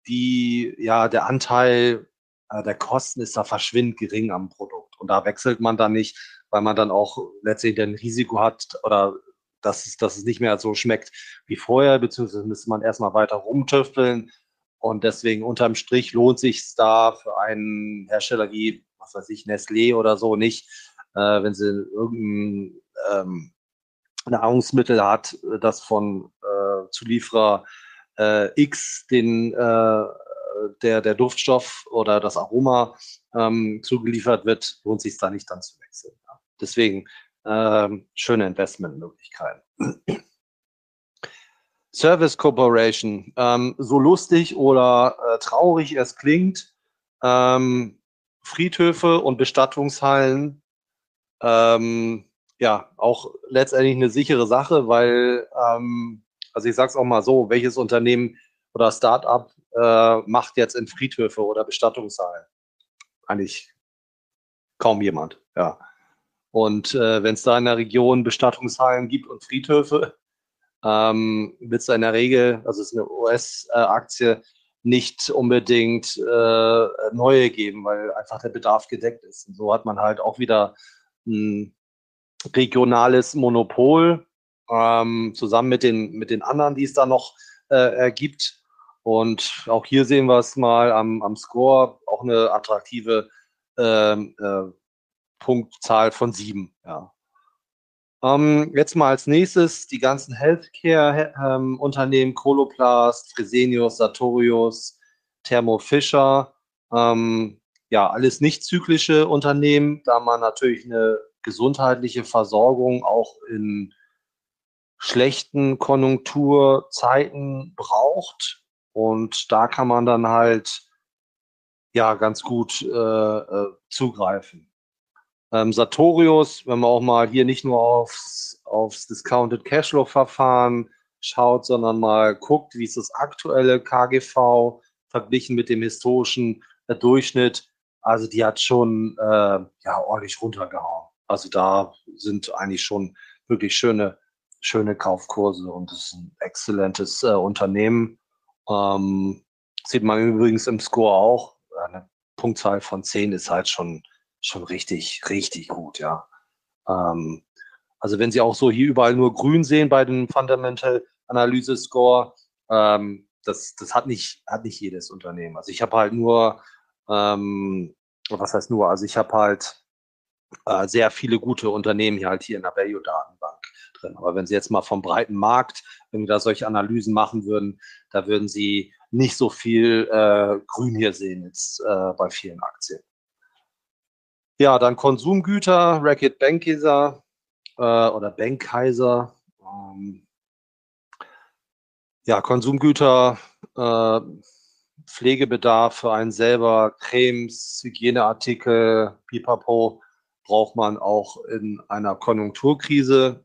die ja der Anteil äh, der Kosten ist da verschwindend gering am Produkt und da wechselt man dann nicht, weil man dann auch letztendlich ein Risiko hat oder dass es, dass es nicht mehr so schmeckt wie vorher, beziehungsweise müsste man erstmal weiter rumtüfteln. Und deswegen unterm Strich lohnt sich da für einen Hersteller wie, was weiß ich, Nestlé oder so nicht, äh, wenn sie irgendein ähm, Nahrungsmittel hat, das von äh, Zulieferer äh, X den äh, der, der Duftstoff oder das Aroma ähm, zugeliefert wird, lohnt sich da nicht dann zu wechseln. Ja. Deswegen ähm, schöne Investmentmöglichkeiten. [CLEARS THROAT] Service Corporation, ähm, so lustig oder äh, traurig es klingt, ähm, Friedhöfe und Bestattungshallen ähm, ja, auch letztendlich eine sichere Sache, weil, ähm, also ich sage es auch mal so, welches Unternehmen oder Startup äh, macht jetzt in Friedhöfe oder Bestattungssaalen? Eigentlich kaum jemand, ja. Und äh, wenn es da in der Region Bestattungshallen gibt und Friedhöfe, ähm, wird es in der Regel, also es ist eine US-Aktie, nicht unbedingt äh, neue geben, weil einfach der Bedarf gedeckt ist. Und so hat man halt auch wieder ein regionales Monopol ähm, zusammen mit den, mit den anderen, die es da noch äh, gibt. Und auch hier sehen wir es mal am, am Score, auch eine attraktive ähm, äh, Punktzahl von sieben. Ja. Ähm, jetzt mal als nächstes die ganzen Healthcare-Unternehmen, ähm, Coloplast, Fresenius, Sartorius, Thermo Fisher. Ähm, ja, alles nicht zyklische Unternehmen, da man natürlich eine gesundheitliche Versorgung auch in schlechten Konjunkturzeiten braucht. Und da kann man dann halt ja ganz gut äh, äh, zugreifen. Ähm, Sartorius, wenn man auch mal hier nicht nur aufs, aufs Discounted Cashflow-Verfahren schaut, sondern mal guckt, wie ist das aktuelle KGV verglichen mit dem historischen äh, Durchschnitt. Also die hat schon äh, ja, ordentlich runtergehauen. Also da sind eigentlich schon wirklich schöne, schöne Kaufkurse und es ist ein exzellentes äh, Unternehmen. Ähm, sieht man übrigens im Score auch. Eine Punktzahl von 10 ist halt schon, schon richtig, richtig gut, ja. Ähm, also wenn Sie auch so hier überall nur grün sehen bei dem Fundamental Analyse Score, ähm, das, das hat nicht, hat nicht jedes Unternehmen. Also ich habe halt nur, ähm, was heißt nur, also ich habe halt äh, sehr viele gute Unternehmen hier halt hier in der Value-Datenbank drin. Aber wenn Sie jetzt mal vom breiten Markt irgendwie da solche Analysen machen würden, da würden Sie nicht so viel äh, Grün hier sehen jetzt äh, bei vielen Aktien. Ja, dann Konsumgüter, Racket Bankiser äh, oder Bankkaiser. Ähm, ja, Konsumgüter, äh, Pflegebedarf für einen selber, Cremes, Hygieneartikel, Pipapo, braucht man auch in einer Konjunkturkrise.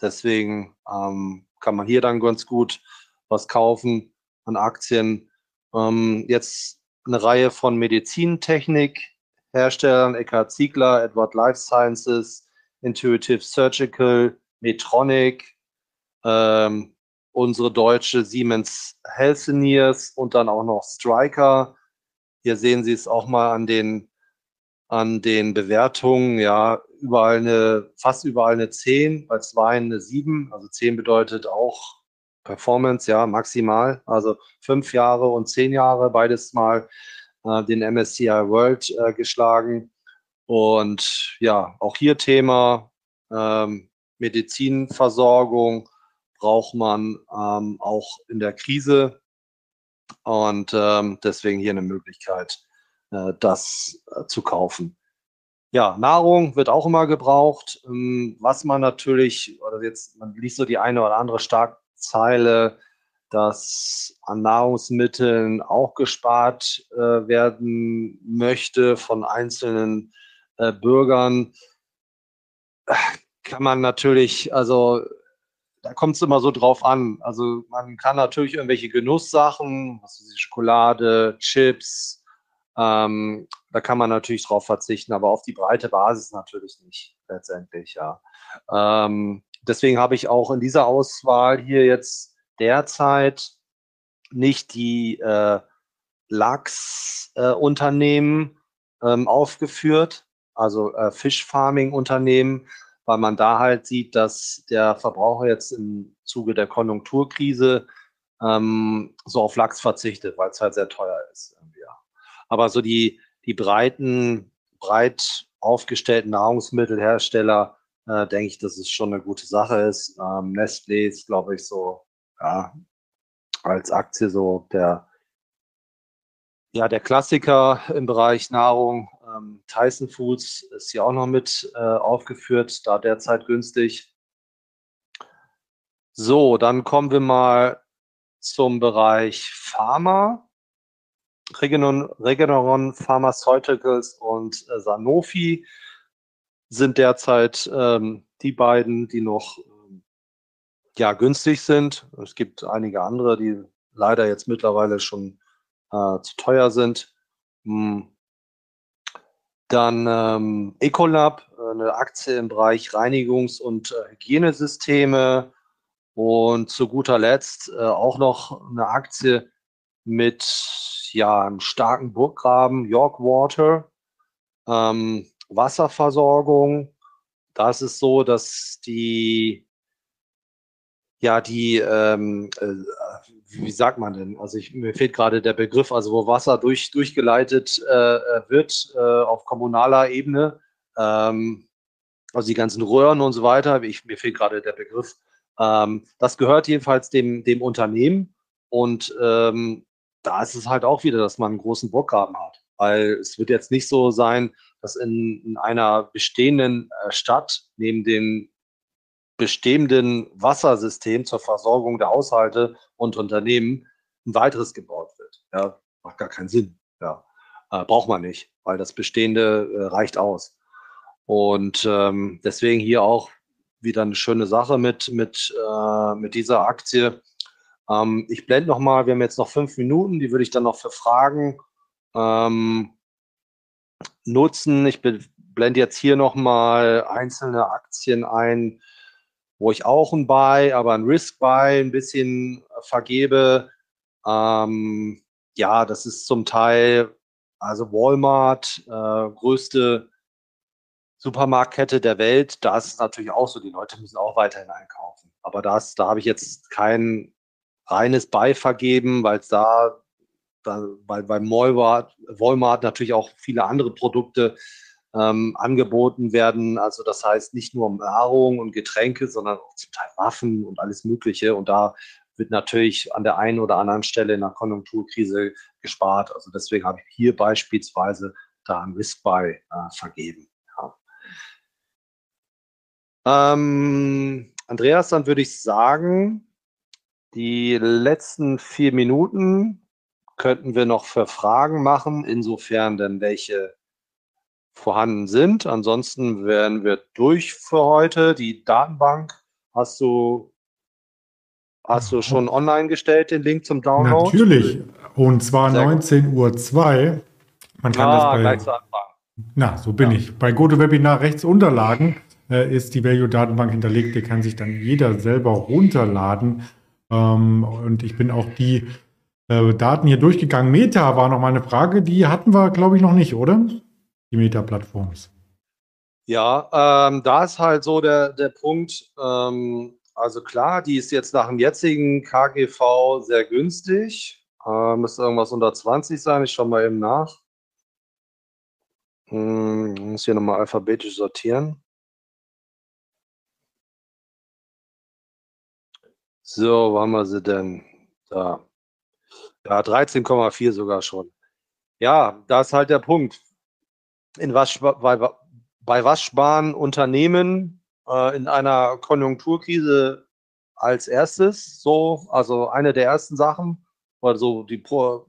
Deswegen ähm, kann man hier dann ganz gut was kaufen an Aktien. Ähm, jetzt eine Reihe von Medizintechnik-Herstellern, Eckhard Ziegler, Edward Life Sciences, Intuitive Surgical, Medtronic, ähm, unsere deutsche Siemens Healthineers und dann auch noch Striker. Hier sehen Sie es auch mal an den, an den Bewertungen. Ja, überall eine, fast überall eine 10, bei zwei eine 7. Also 10 bedeutet auch Performance, ja, maximal. Also fünf Jahre und zehn Jahre, beides mal äh, den MSCI World äh, geschlagen. Und ja, auch hier Thema ähm, Medizinversorgung braucht man ähm, auch in der Krise. Und ähm, deswegen hier eine Möglichkeit, äh, das äh, zu kaufen. Ja, Nahrung wird auch immer gebraucht. Ähm, was man natürlich, oder jetzt, man liest so die eine oder andere Starkzeile, dass an Nahrungsmitteln auch gespart äh, werden möchte von einzelnen äh, Bürgern. Kann man natürlich, also da kommt es immer so drauf an. Also man kann natürlich irgendwelche Genusssachen, was ist die Schokolade, Chips, ähm, da kann man natürlich drauf verzichten, aber auf die breite Basis natürlich nicht letztendlich, ja. Ähm, deswegen habe ich auch in dieser Auswahl hier jetzt derzeit nicht die äh, Lachsunternehmen äh, ähm, aufgeführt, also äh, Fischfarming-Unternehmen, weil man da halt sieht, dass der Verbraucher jetzt im Zuge der Konjunkturkrise ähm, so auf Lachs verzichtet, weil es halt sehr teuer ist. Aber so die, die breiten, breit aufgestellten Nahrungsmittelhersteller, äh, denke ich, dass es schon eine gute Sache ist. Ähm, Nestlé ist, glaube ich, so, ja, als Aktie so der, ja, der Klassiker im Bereich Nahrung. Ähm, Tyson Foods ist hier auch noch mit äh, aufgeführt, da derzeit günstig. So, dann kommen wir mal zum Bereich Pharma. Regeneron, Regeneron Pharmaceuticals und äh, Sanofi sind derzeit ähm, die beiden, die noch ähm, ja, günstig sind. Es gibt einige andere, die leider jetzt mittlerweile schon äh, zu teuer sind. Hm. Dann ähm, Ecolab, eine Aktie im Bereich Reinigungs- und äh, Hygienesysteme. Und zu guter Letzt äh, auch noch eine Aktie mit ja, einem starken Burggraben, York Water, ähm, Wasserversorgung. Da ist es so, dass die ja, die, ähm, äh, wie sagt man denn? Also ich, mir fehlt gerade der Begriff, also wo Wasser durch, durchgeleitet äh, äh, wird äh, auf kommunaler Ebene, ähm, also die ganzen Röhren und so weiter, ich, mir fehlt gerade der Begriff. Ähm, das gehört jedenfalls dem, dem Unternehmen und ähm, da ist es halt auch wieder, dass man einen großen Burggraben hat. Weil es wird jetzt nicht so sein, dass in, in einer bestehenden äh, Stadt neben den bestehenden Wassersystem zur Versorgung der Haushalte und Unternehmen ein weiteres gebaut wird. Ja, macht gar keinen Sinn. Ja, äh, braucht man nicht, weil das Bestehende äh, reicht aus. Und ähm, deswegen hier auch wieder eine schöne Sache mit, mit, äh, mit dieser Aktie. Ähm, ich blende noch mal, wir haben jetzt noch fünf Minuten, die würde ich dann noch für Fragen ähm, nutzen. Ich blende jetzt hier noch mal einzelne Aktien ein, wo ich auch ein Buy, aber ein Risk Buy ein bisschen vergebe. Ähm, ja, das ist zum Teil, also Walmart, äh, größte Supermarktkette der Welt, da ist es natürlich auch so, die Leute müssen auch weiterhin einkaufen. Aber das, da habe ich jetzt kein reines Buy vergeben, weil es da, da weil beim Walmart, Walmart natürlich auch viele andere Produkte ähm, angeboten werden. Also das heißt nicht nur Nahrung und Getränke, sondern auch zum Teil Waffen und alles Mögliche. Und da wird natürlich an der einen oder anderen Stelle in der Konjunkturkrise gespart. Also deswegen habe ich hier beispielsweise da ein Risk-Buy äh, vergeben. Ja. Ähm, Andreas, dann würde ich sagen, die letzten vier Minuten könnten wir noch für Fragen machen, insofern denn welche vorhanden sind. Ansonsten wären wir durch für heute. Die Datenbank hast du, hast du schon online gestellt, den Link zum Download? Natürlich. Und zwar 19.02 Uhr. Man kann ah, das bei, gleich zu Anfang. Na, so bin ja. ich. Bei GoToWebinar rechts Unterlagen äh, ist die Value-Datenbank hinterlegt. Die kann sich dann jeder selber runterladen. Ähm, und ich bin auch die äh, Daten hier durchgegangen. Meta war noch mal eine Frage. Die hatten wir, glaube ich, noch nicht, oder? die Meta-Plattforms? Ja, ähm, da ist halt so der, der Punkt, ähm, also klar, die ist jetzt nach dem jetzigen KGV sehr günstig. Äh, müsste irgendwas unter 20 sein, ich schaue mal eben nach. Hm, muss hier nochmal alphabetisch sortieren. So, wo haben wir sie denn? Da. Ja, 13,4 sogar schon. Ja, da ist halt der Punkt in was, bei, bei was Unternehmen äh, in einer Konjunkturkrise als erstes? So, also eine der ersten Sachen, also die Pro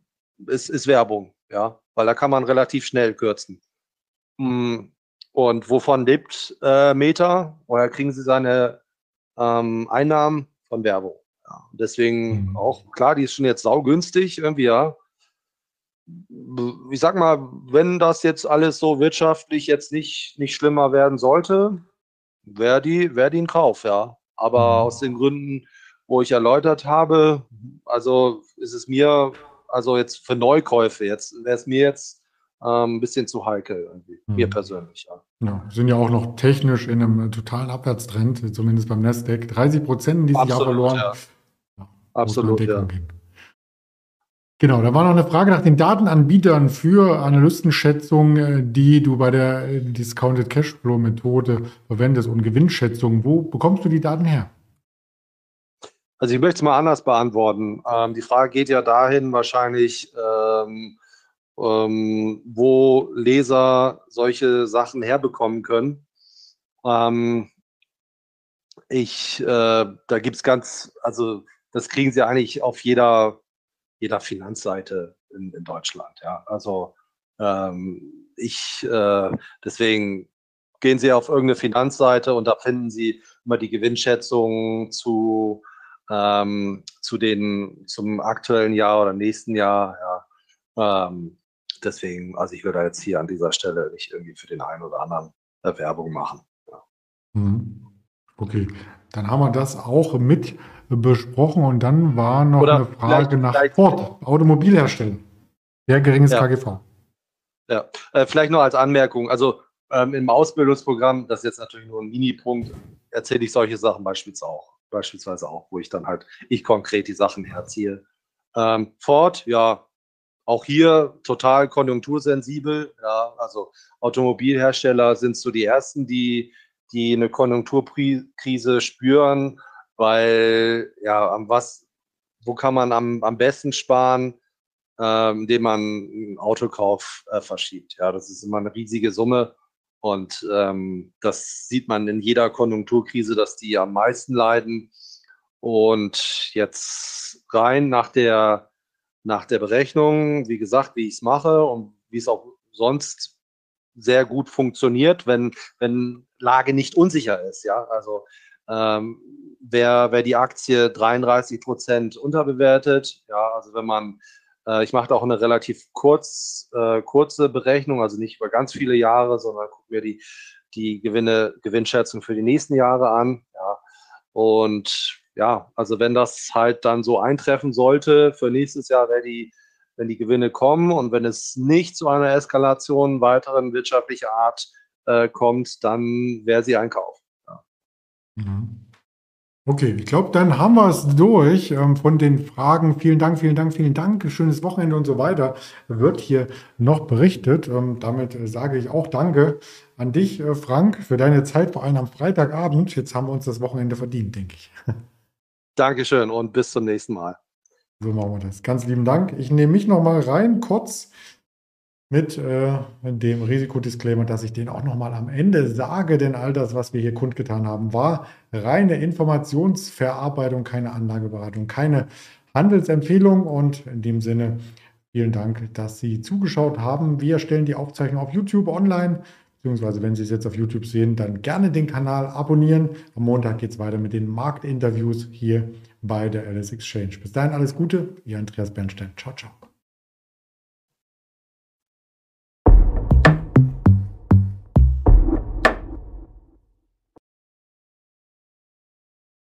ist, ist Werbung, ja, weil da kann man relativ schnell kürzen. Hm, und wovon lebt äh, Meta? Woher kriegen sie seine ähm, Einnahmen? Von Werbung. Ja. Deswegen mhm. auch, klar, die ist schon jetzt saugünstig irgendwie, ja ich sag mal, wenn das jetzt alles so wirtschaftlich jetzt nicht, nicht schlimmer werden sollte, wäre die, wär die ein Kauf, ja. Aber mhm. aus den Gründen, wo ich erläutert habe, also ist es mir, also jetzt für Neukäufe, jetzt wäre es mir jetzt ähm, ein bisschen zu heikel, irgendwie. Mhm. mir persönlich, ja. Ja, sind ja auch noch technisch in einem totalen Abwärtstrend, zumindest beim Nasdaq. 30 Prozent dieses Jahr verloren. Ja. Ja, Absolut, ja. Genau, da war noch eine Frage nach den Datenanbietern für Analystenschätzungen, äh, die du bei der äh, Discounted Cashflow Methode verwendest und Gewinnschätzungen. Wo bekommst du die Daten her? Also ich möchte es mal anders beantworten. Ähm, die Frage geht ja dahin wahrscheinlich, ähm, ähm, wo Leser solche Sachen herbekommen können. Ähm, ich, äh, da gibt es ganz, also das kriegen sie eigentlich auf jeder jeder Finanzseite in, in Deutschland. Ja, also ähm, ich äh, deswegen gehen Sie auf irgendeine Finanzseite und da finden Sie immer die Gewinnschätzungen zu ähm, zu den zum aktuellen Jahr oder nächsten Jahr. Ja. Ähm, deswegen, also ich würde jetzt hier an dieser Stelle nicht irgendwie für den einen oder anderen Werbung machen. Ja. Mhm. Okay, dann haben wir das auch mit besprochen und dann war noch Oder eine Frage nach Ford, Automobilhersteller. Sehr geringes ja. KGV. Ja, äh, vielleicht nur als Anmerkung. Also ähm, im Ausbildungsprogramm, das ist jetzt natürlich nur ein Mini-Punkt, erzähle ich solche Sachen beispielsweise auch, beispielsweise auch, wo ich dann halt ich konkret die Sachen herziehe. Ähm, Ford, ja, auch hier total konjunktursensibel. Ja, also Automobilhersteller sind so die ersten, die, die eine Konjunkturkrise spüren weil ja, was, wo kann man am, am besten sparen, äh, indem man einen Autokauf äh, verschiebt. Ja, das ist immer eine riesige Summe und ähm, das sieht man in jeder Konjunkturkrise, dass die am meisten leiden. Und jetzt rein nach der, nach der Berechnung, wie gesagt, wie ich es mache und wie es auch sonst sehr gut funktioniert, wenn, wenn Lage nicht unsicher ist. Ja, also ähm, wer, wer die Aktie 33 Prozent unterbewertet, ja, also wenn man, äh, ich mache auch eine relativ kurz, äh, kurze Berechnung, also nicht über ganz viele Jahre, sondern gucke mir die, die Gewinne, Gewinnschätzung für die nächsten Jahre an. Ja. Und ja, also wenn das halt dann so eintreffen sollte für nächstes Jahr, wenn die, wenn die Gewinne kommen und wenn es nicht zu einer Eskalation weiteren wirtschaftlicher Art äh, kommt, dann wäre sie ein Kauf. Ja. Mhm. Okay, ich glaube, dann haben wir es durch ähm, von den Fragen. Vielen Dank, vielen Dank, vielen Dank. Schönes Wochenende und so weiter wird hier noch berichtet. Ähm, damit äh, sage ich auch Danke an dich, äh, Frank, für deine Zeit, vor allem am Freitagabend. Jetzt haben wir uns das Wochenende verdient, denke ich. [LAUGHS] Dankeschön und bis zum nächsten Mal. So machen wir das. Ganz lieben Dank. Ich nehme mich noch mal rein, kurz mit äh, dem Risikodisclaimer, dass ich den auch noch mal am Ende sage, denn all das, was wir hier kundgetan haben, war reine Informationsverarbeitung, keine Anlageberatung, keine Handelsempfehlung und in dem Sinne vielen Dank, dass Sie zugeschaut haben. Wir stellen die Aufzeichnung auf YouTube online, beziehungsweise wenn Sie es jetzt auf YouTube sehen, dann gerne den Kanal abonnieren. Am Montag geht es weiter mit den Marktinterviews hier bei der Alice Exchange. Bis dahin alles Gute, Ihr Andreas Bernstein. Ciao, ciao.